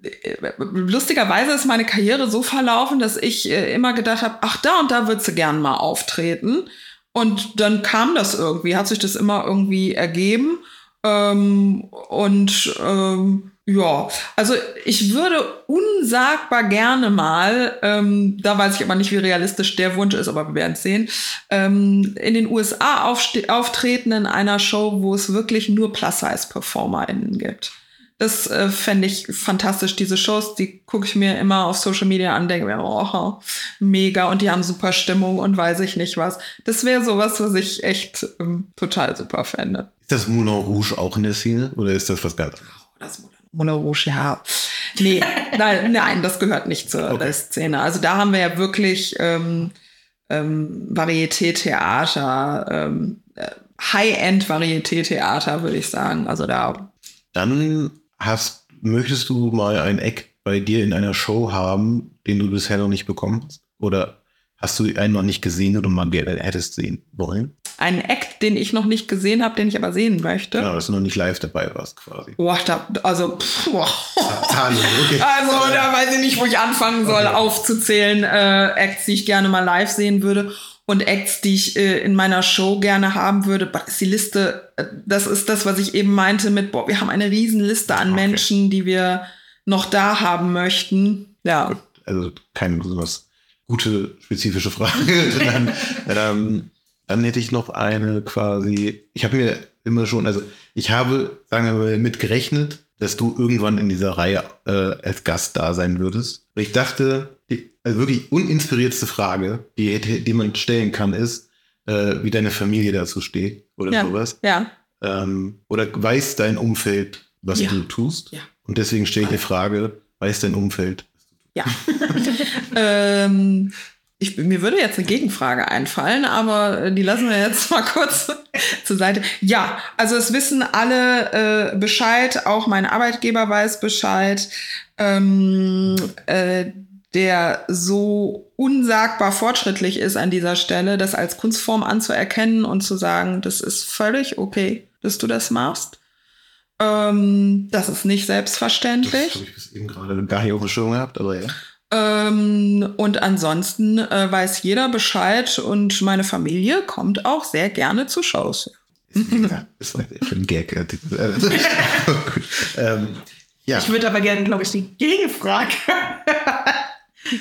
lustigerweise ist meine Karriere so verlaufen, dass ich äh, immer gedacht habe, ach, da und da würdest du gern mal auftreten. Und dann kam das irgendwie, hat sich das immer irgendwie ergeben. Ähm, und ähm, Ja, also ich würde unsagbar gerne mal, ähm, da weiß ich aber nicht, wie realistisch der Wunsch ist, aber wir werden es sehen, ähm, in den USA auftreten in einer Show, wo es wirklich nur Plus-Size-PerformerInnen gibt. Das äh, fände ich fantastisch, diese Shows, die gucke ich mir immer auf Social Media an, denke mir, oh, mega und die haben super Stimmung und weiß ich nicht was. Das wäre sowas, was ich echt ähm, total super fände. Ist das Moulin Rouge auch in der Szene oder ist das was ganz anderes? Das Moulin Rouge, ja. Nee, nein, nein, das gehört nicht zur Okay. Szene. Also da haben wir ja wirklich ähm, ähm, Varieté-Theater, ähm, äh, High-End-Varieté-Theater, würde ich sagen. Also da, Dann hast, möchtest du mal ein Eck bei dir in einer Show haben, den du bisher noch nicht bekommen hast? Oder hast du einen noch nicht gesehen oder mal gerne hättest sehen wollen? ein Act, den ich noch nicht gesehen habe, den ich aber sehen möchte. Ja, dass du noch nicht live dabei warst quasi. Boah, da, also, pff, boah. Zahlen, okay. Also, da weiß ich nicht, wo ich anfangen soll, Okay. aufzuzählen, äh, Acts, die ich gerne mal live sehen würde und Acts, die ich äh, in meiner Show gerne haben würde. Ist die Liste, äh, das ist das, was ich eben meinte mit, boah, wir haben eine Riesenliste an Okay. Menschen, die wir noch da haben möchten. Ja. Also keine besonders gute spezifische Frage. dann, ähm, dann hätte ich noch eine quasi. Ich habe mir immer schon, also ich habe, sagen wir mal, mit gerechnet, dass du irgendwann in dieser Reihe äh, als Gast da sein würdest. Ich dachte, die also wirklich uninspirierteste Frage, die, die man stellen kann, ist, äh, wie deine Familie dazu steht oder Ja. sowas. Ja. Ähm, oder weiß dein Umfeld, was Ja. du tust? Ja. Und deswegen stelle ich die Frage, weiß dein Umfeld? Ja. ähm, ich, mir würde jetzt eine Gegenfrage einfallen, aber äh, die lassen wir jetzt mal kurz zur Seite. Ja, also es wissen alle äh, Bescheid, auch mein Arbeitgeber weiß Bescheid, ähm, äh, der so unsagbar fortschrittlich ist an dieser Stelle, das als Kunstform anzuerkennen und zu sagen, das ist völlig okay, dass du das machst. Ähm, das ist nicht Das selbstverständlich. habe ich bis eben gerade gar nicht auf dem Schirm gehabt, aber ja. Ähm, und ansonsten äh, weiß jeder Bescheid und meine Familie kommt auch sehr gerne zu Shows. das für ein Gag. äh, äh, ähm, ja, Ich würde aber gerne, glaube ich, die Gegenfrage,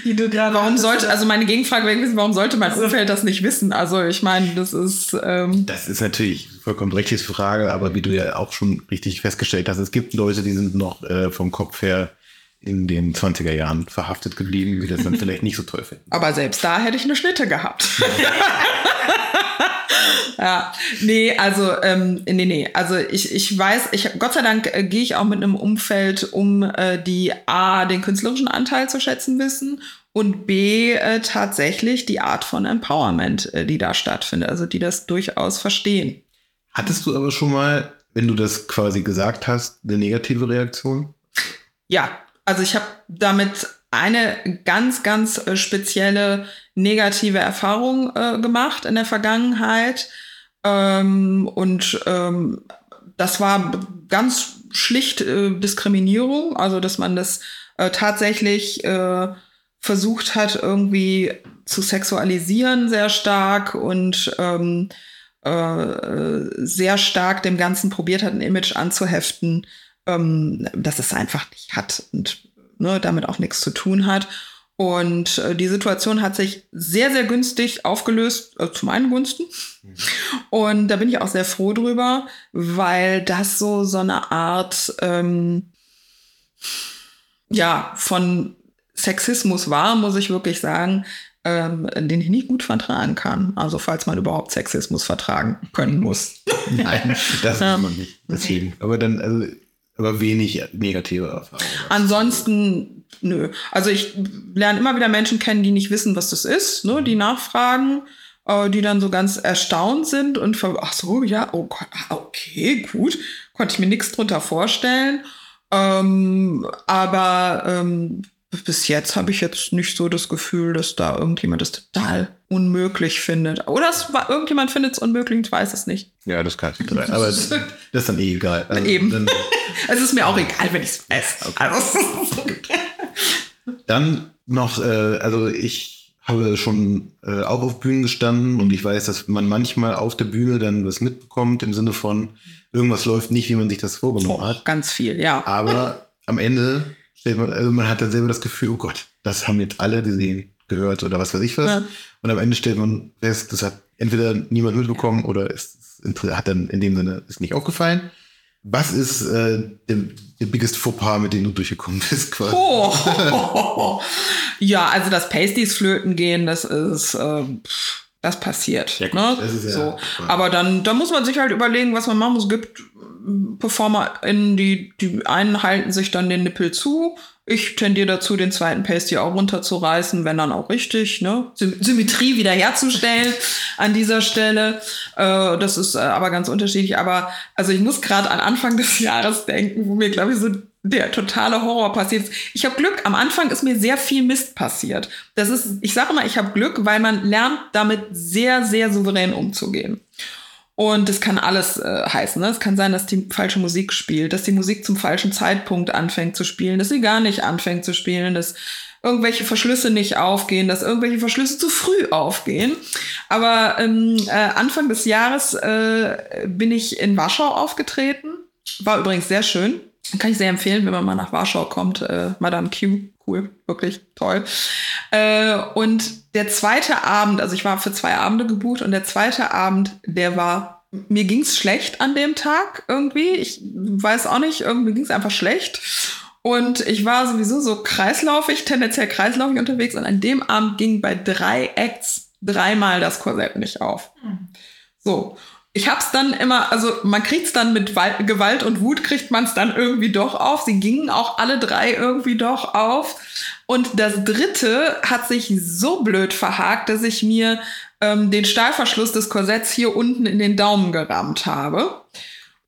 die du gerade Warum hattest, sollte, also meine Gegenfrage wäre gewesen, warum sollte mein Umfeld das nicht wissen? Also ich meine, das ist, ähm, das ist natürlich vollkommen berechtigte Frage, aber wie du ja auch schon richtig festgestellt hast, es gibt Leute, die sind noch äh, vom Kopf her in den 20er Jahren verhaftet geblieben, die das dann vielleicht nicht so toll finden. aber selbst da hätte ich eine Schnitte gehabt. ja, nee, also, ähm, nee, nee, also ich, ich weiß, ich, Gott sei Dank äh, gehe ich auch mit einem Umfeld um, äh, die A, den künstlerischen Anteil zu schätzen wissen und B, äh, tatsächlich die Art von Empowerment, äh, die da stattfindet, also die das durchaus verstehen. Hattest du aber schon mal, wenn du das quasi gesagt hast, eine negative Reaktion? Ja, also ich habe damit eine ganz, ganz äh, spezielle negative Erfahrung äh, gemacht in der Vergangenheit. Ähm, und ähm, das war ganz schlicht äh, Diskriminierung, also dass man das äh, tatsächlich äh, versucht hat, irgendwie zu sexualisieren sehr stark und ähm, äh, sehr stark dem Ganzen probiert hat, ein Image anzuheften, ähm, dass es einfach nicht hat und ne, damit auch nichts zu tun hat. Und äh, die Situation hat sich sehr, sehr günstig aufgelöst, äh, zu meinen Gunsten. Und da bin ich auch sehr froh drüber, weil das so so eine Art ähm, ja von Sexismus war, muss ich wirklich sagen, ähm, den ich nicht gut vertragen kann. Also falls man überhaupt Sexismus vertragen können muss. Nein, das ist man nicht. Deswegen. Aber dann, also, aber wenig negative Erfahrungen. Ansonsten, nö. Also ich lerne immer wieder Menschen kennen, die nicht wissen, was das ist, ne? die nachfragen, äh, die dann so ganz erstaunt sind und ver ach so, ja, oh Gott, ah, okay, gut, konnte ich mir nichts drunter vorstellen. Ähm, aber ähm, bis jetzt habe ich jetzt nicht so das Gefühl, dass da irgendjemand das total unmöglich findet. Oder es war, irgendjemand findet es unmöglich, ich weiß es nicht. Ja, das kann ich sein. Aber das ist dann eh egal. Also Eben. Dann, Es ist mir auch egal, wenn ich es weiß. Also, dann noch, äh, also ich habe schon äh, auch auf Bühnen gestanden und ich weiß, dass man manchmal auf der Bühne dann was mitbekommt im Sinne von, irgendwas läuft nicht, wie man sich das vorgenommen oh, hat. ganz viel, ja. Aber am Ende also man hat dann selber das Gefühl, oh Gott, das haben jetzt alle gesehen, gehört oder was weiß ich was. Ja. Und am Ende stellt man fest, das hat entweder niemand mitbekommen oder es hat dann in dem Sinne ist nicht aufgefallen. Was ist äh, der, der biggest Fauxpas, mit dem du durchgekommen bist? Quasi? Oh. ja, also das Pasties flöten gehen, das ist, äh, pff, das passiert. Ja, gut, ne? das ist ja- so. Aber dann, da muss man sich halt überlegen, was man machen muss. Es gibt ähm, PerformerInnen, die, die einen halten sich dann den Nippel zu. Ich tendiere dazu, den zweiten Pasty auch runterzureißen, wenn dann auch richtig, ne? Sym Symmetrie wiederherzustellen an dieser Stelle. Äh, das ist äh, aber ganz unterschiedlich. Aber also ich muss gerade an Anfang des Jahres denken, wo mir, glaube ich, so der totale Horror passiert ist. Ich habe Glück, am Anfang ist mir sehr viel Mist passiert. Das ist, ich sage mal, ich habe Glück, weil man lernt damit sehr, sehr souverän umzugehen. Und das kann alles äh, heißen. Ne? Es kann sein, dass die falsche Musik spielt, dass die Musik zum falschen Zeitpunkt anfängt zu spielen, dass sie gar nicht anfängt zu spielen, dass irgendwelche Verschlüsse nicht aufgehen, dass irgendwelche Verschlüsse zu früh aufgehen. Aber ähm, äh, Anfang des Jahres äh, bin ich in Warschau aufgetreten. War übrigens sehr schön. Kann ich sehr empfehlen, wenn man mal nach Warschau kommt. Äh, Madame Q, cool, wirklich toll. Äh, und der zweite Abend, also ich war für zwei Abende gebucht und der zweite Abend, der war, mir ging's schlecht an dem Tag irgendwie. Ich weiß auch nicht, irgendwie ging's einfach schlecht. Und ich war sowieso so kreislaufig, tendenziell kreislaufig unterwegs. Und an dem Abend ging bei drei Acts dreimal das Korsett nicht auf. So. Ich hab's dann immer, also man kriegt's dann mit Wal- Gewalt und Wut kriegt man's dann irgendwie doch auf. Sie gingen auch alle drei irgendwie doch auf. Und das dritte hat sich so blöd verhakt, dass ich mir ähm, den Stahlverschluss des Korsetts hier unten in den Daumen gerammt habe.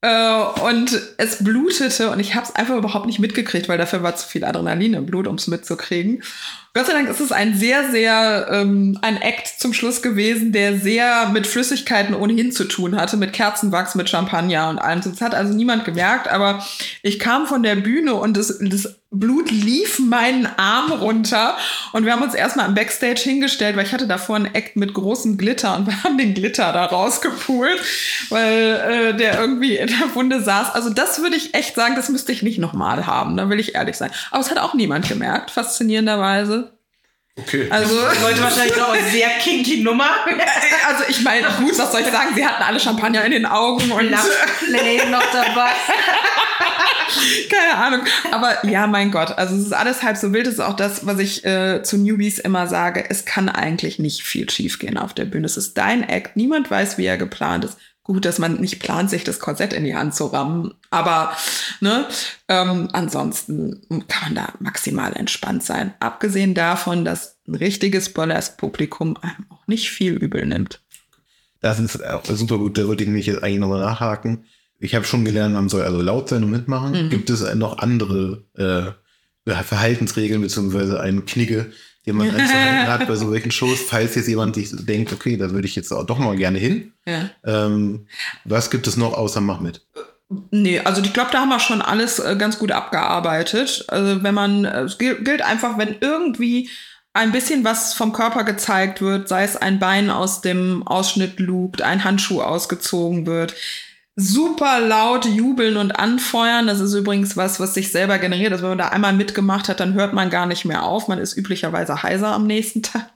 Äh, und es blutete und ich habe es einfach überhaupt nicht mitgekriegt, weil dafür war zu viel Adrenalin im Blut, um es mitzukriegen. Gott sei Dank ist es ein sehr, sehr, ähm, ein Act zum Schluss gewesen, der sehr mit Flüssigkeiten ohnehin zu tun hatte, mit Kerzenwachs, mit Champagner und allem. Das hat also niemand gemerkt, aber ich kam von der Bühne und das, das Blut lief meinen Arm runter und wir haben uns erstmal im Backstage hingestellt, weil ich hatte davor einen Act mit großem Glitter und wir haben den Glitter da rausgepult, weil äh, der irgendwie in der Wunde saß. Also das würde ich echt sagen, das müsste ich nicht nochmal haben, da will ich ehrlich sein. Aber es hat auch niemand gemerkt, faszinierenderweise. Okay. Also, Wollte wahrscheinlich auch eine sehr kinky Nummer. also ich meine, gut, was soll ich sagen? Sie hatten alle Champagner in den Augen und Play noch dabei. keine Ahnung. Aber ja, mein Gott, also es ist alles halb so wild. Das ist auch das, was ich äh, zu Newbies immer sage. Es kann eigentlich nicht viel schiefgehen auf der Bühne. Es ist dein Act. Niemand weiß, wie er geplant ist. Gut, dass man nicht plant, sich das Korsett in die Hand zu rammen. Aber ne, ähm, ansonsten kann man da maximal entspannt sein. Abgesehen davon, dass ein richtiges Burlesque-Publikum einem auch nicht viel übel nimmt. Das ist auch super gut, da wollte ich nämlich jetzt eigentlich nochmal nachhaken. Ich habe schon gelernt, man soll also laut sein und mitmachen. Mhm. Gibt es noch andere äh, Verhaltensregeln beziehungsweise einen Knigge, den man einzuhalten hat bei so welchen Shows, falls jetzt jemand sich denkt, okay, da würde ich jetzt auch doch mal gerne hin. Ja. Ähm, was gibt es noch außer Mach mit? Nee, also ich glaube, da haben wir schon alles äh, ganz gut abgearbeitet. Also wenn man, äh, es gilt, gilt einfach, wenn irgendwie ein bisschen was vom Körper gezeigt wird, sei es ein Bein aus dem Ausschnitt lugt, ein Handschuh ausgezogen wird, super laut jubeln und anfeuern. Das ist übrigens was, was sich selber generiert. Also wenn man da einmal mitgemacht hat, dann hört man gar nicht mehr auf. Man ist üblicherweise heiser am nächsten Tag.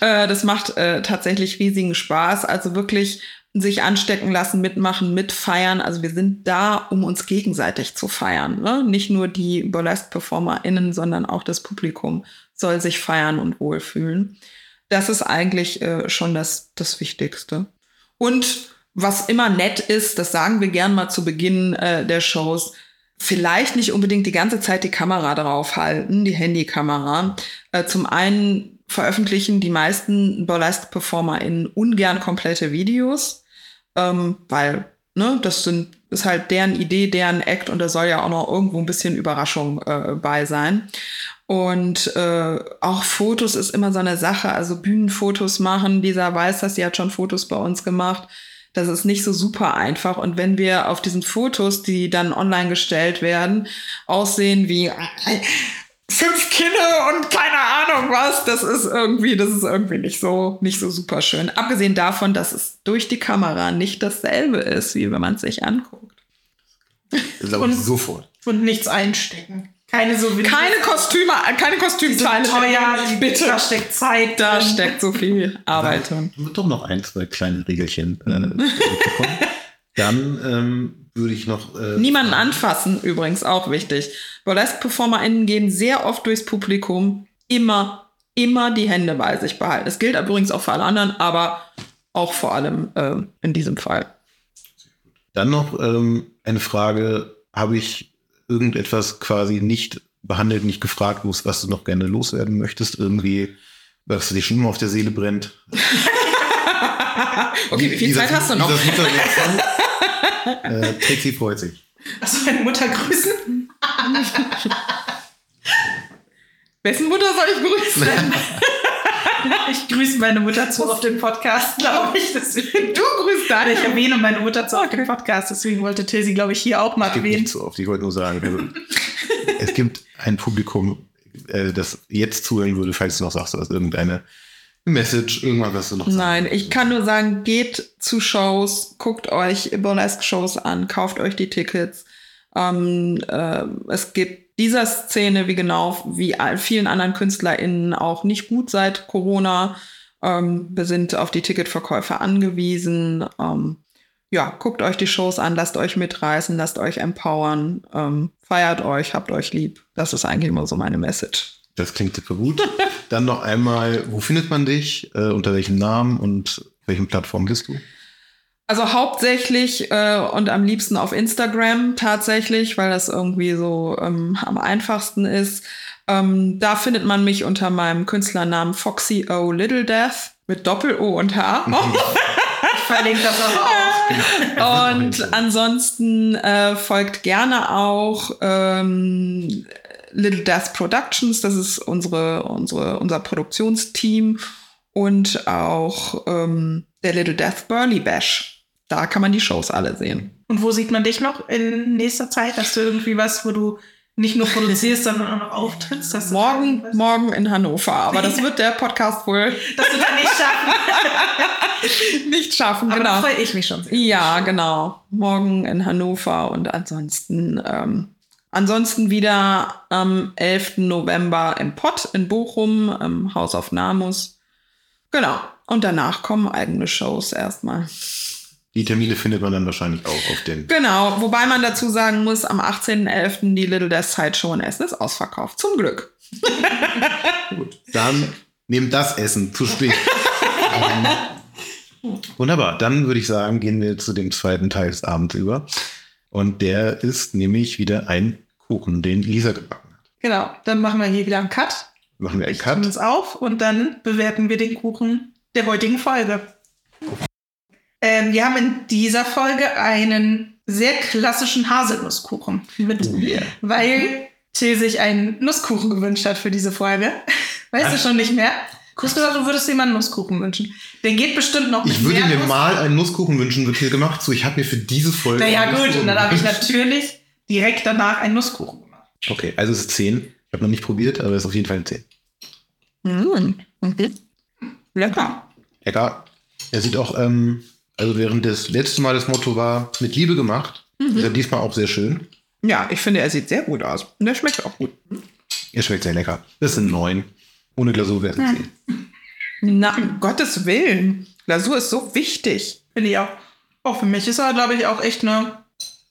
Äh, das macht äh, tatsächlich riesigen Spaß. Also wirklich sich anstecken lassen, mitmachen, mitfeiern. Also wir sind da, um uns gegenseitig zu feiern. Ne? Nicht nur die Burlesque-PerformerInnen, sondern auch das Publikum soll sich feiern und wohlfühlen. Das ist eigentlich äh, schon das, das Wichtigste. Und was immer nett ist, das sagen wir gern mal zu Beginn äh, der Shows, vielleicht nicht unbedingt die ganze Zeit die Kamera draufhalten, die Handykamera. Äh, zum einen veröffentlichen die meisten Burlesque-PerformerInnen ungern komplette Videos, ähm, weil ne, das sind ist halt deren Idee, deren Act und da soll ja auch noch irgendwo ein bisschen Überraschung äh, bei sein. Und äh, auch Fotos ist immer so eine Sache, also Bühnenfotos machen. Lisa weiß das, sie hat schon Fotos bei uns gemacht. Das ist nicht so super einfach. Und wenn wir auf diesen Fotos, die dann online gestellt werden, aussehen wie fünf Kinder und keine Ahnung was, das ist irgendwie, das ist irgendwie nicht so, nicht so super schön. Abgesehen davon, dass es durch die Kamera nicht dasselbe ist, wie wenn man es sich anguckt. Das glaube ich Und- sofort. Und nichts einstecken. Keine so wie Keine Kostüme, äh, keine so Kostümteile. teuer, bitte. Da steckt Zeit. Da drin. steckt so viel Arbeit drin. Wird doch noch ein, zwei kleine Regelchen äh. Dann ähm, würde ich noch. Äh, Niemanden anfassen, übrigens auch wichtig. Burlesque-PerformerInnen gehen sehr oft durchs Publikum. Immer, immer die Hände bei sich behalten. Das gilt übrigens auch für alle anderen, aber auch vor allem ähm, in diesem Fall. Dann noch ähm, eine Frage: Habe ich irgendetwas quasi nicht behandelt, nicht gefragt, was was du noch gerne loswerden möchtest? Irgendwie, was dir schon immer auf der Seele brennt? Okay, wie viel Zeit hast du noch? Mutterwechsel. äh, Trixie freut sich. Hast du meine Mutter grüßen? Wessen Mutter soll ich grüßen? Ich grüße meine Mutter zu auf dem Podcast, glaube ich. Deswegen. Du grüßt deine. Ich erwähne meine Mutter zu auf dem Podcast, deswegen wollte Till sie, glaube ich, hier auch mal Es gibt erwähnen. nicht so oft, ich wollte nur sagen. Also, es gibt ein Publikum, äh, das jetzt zuhören würde, falls du noch sagst, dass irgendeine Message, irgendwas, was du noch Nein, ich kann nur sagen, geht zu Shows, guckt euch Burlesque-Shows an, kauft euch die Tickets. Ähm, äh, es gibt dieser Szene, wie genau wie vielen anderen KünstlerInnen, auch nicht gut seit Corona. Ähm, wir sind auf die Ticketverkäufe angewiesen. Ähm, ja, guckt euch die Shows an, lasst euch mitreißen, lasst euch empowern, ähm, feiert euch, habt euch lieb. Das ist eigentlich immer so meine Message. Das klingt super gut. Dann noch einmal, wo findet man dich? Äh, unter welchem Namen und welchen Plattformen bist du? Also hauptsächlich äh, und am liebsten auf Instagram tatsächlich, weil das irgendwie so ähm, am einfachsten ist. Ähm, da findet man mich unter meinem Künstlernamen Foxy O Little Death mit Doppel-O und H. Ich verlinke das aber auch. Und ansonsten äh, folgt gerne auch ähm, Little Death Productions, das ist unsere, unsere, unser Produktionsteam und auch ähm, der Little Death Burley Bash. Da kann man die Shows alle sehen. Und wo sieht man dich noch in nächster Zeit? Hast du irgendwie was, wo du nicht nur produzierst, sondern auch noch auftrittst? Du Morgen, morgen in Hannover, aber das wird der Podcast wohl Das du dann nicht schaffen. nicht schaffen. Aber da genau. freue ich mich schon sehr. Ja, genau. Morgen in Hannover und ansonsten, ähm, ansonsten wieder am 11. November im Pott in Bochum, im Haus auf Namus. Genau. Und danach kommen eigene Shows erstmal. Die Termine findet man dann wahrscheinlich auch auf den. Genau, wobei man dazu sagen muss, am 18.11. die Little Death Sideshow in Essen ist ausverkauft. Zum Glück. Gut. Dann nehmt das Essen zu spät. ähm, wunderbar. Dann würde ich sagen, gehen wir zu dem zweiten Teil des Abends über. Und der ist nämlich wieder ein Kuchen, den Lisa gebacken hat. Genau, dann machen wir hier wieder einen Cut. Machen wir einen Cut. Cut. uns auf und dann bewerten wir den Kuchen der heutigen Folge. Ähm, wir haben in dieser Folge einen sehr klassischen Haselnusskuchen mit, weil Till sich einen Nusskuchen gewünscht hat für diese Folge. Weißt du schon nicht mehr? Hast du gesagt, du würdest dir mal einen Nusskuchen wünschen? Der geht bestimmt noch Ich würde mir Nuss- mal einen Nusskuchen wünschen, wird hier gemacht. So, ich habe mir für diese Folge. Naja, gut. Und dann habe ich natürlich direkt danach einen Nusskuchen gemacht. Okay, also es ist 10. Ich habe noch nicht probiert, aber es ist auf jeden Fall ein 10. Mm. Mhm. Lecker. Egal. Er sieht auch, ähm, also während das letzte Mal das Motto war, mit Liebe gemacht, ist er diesmal auch sehr schön. Ja, ich finde, er sieht sehr gut aus. Und der schmeckt auch gut. Er schmeckt sehr lecker. Das sind 9. Ohne Glasur wäre es ein 10. Na, um Gottes Willen. Glasur ist so wichtig. Finde ich auch. Auch für mich ist er, glaube ich, auch echt eine,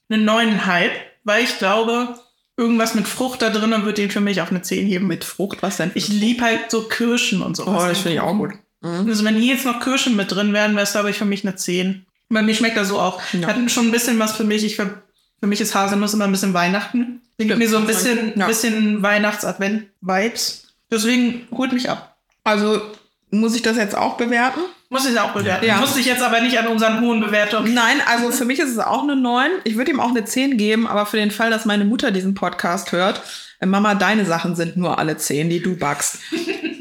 eine neuneinhalb, weil ich glaube, irgendwas mit Frucht da drin wird den für mich auf eine 10 heben. Mit Frucht, was denn? Ich liebe halt so Kirschen und so. oh, das finde ich auch gut. Also wenn hier jetzt noch Kirschen mit drin wären, wäre es, glaube ich, für mich eine 10. Bei mir schmeckt er so auch. Ja. Hat schon ein bisschen was für mich. Ich, ver- für mich ist Haselnuss immer ein bisschen Weihnachten. Bringt mir so ein bisschen, Ja. bisschen Weihnachts-Advent-Vibes. Deswegen holt mich ab. Also, muss ich das jetzt auch bewerten? Muss ich auch bewerten. Ja. Muss ich jetzt aber nicht an unseren hohen Bewertungen. Nein, also für mich ist es auch eine 9. Ich würde ihm auch eine 10 geben, aber für den Fall, dass meine Mutter diesen Podcast hört, äh, Mama, deine Sachen sind nur alle 10, die du backst.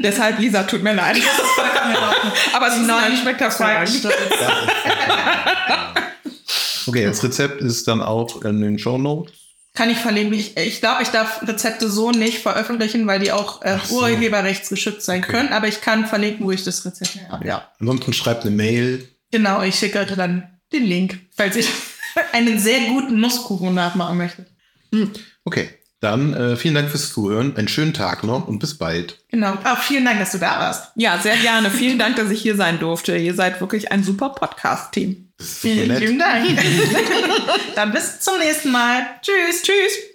Deshalb, Lisa, tut mir leid. aber die 9 schmeckt hervorragend. Okay, das Rezept ist dann auch in den Show Notes. Kann ich verlinken. Ich, ich glaube, ich darf Rezepte so nicht veröffentlichen, weil die auch äh, so. urheberrechtsgeschützt sein Okay. können. Aber ich kann verlinken, wo ich das Rezept habe. Ja. Ansonsten schreibt eine Mail. Genau, ich schicke dann den Link, falls ich, einen sehr guten Nusskuchen nachmachen möchtet. Okay, dann äh, vielen Dank fürs Zuhören. Einen schönen Tag noch und bis bald. Genau. Auch vielen Dank, dass du da warst. Ja, sehr gerne. Vielen Dank, dass ich hier sein durfte. Ihr seid wirklich ein super Podcast-Team. Vielen lieben Dank. Dann bis zum nächsten Mal. Tschüss. Tschüss.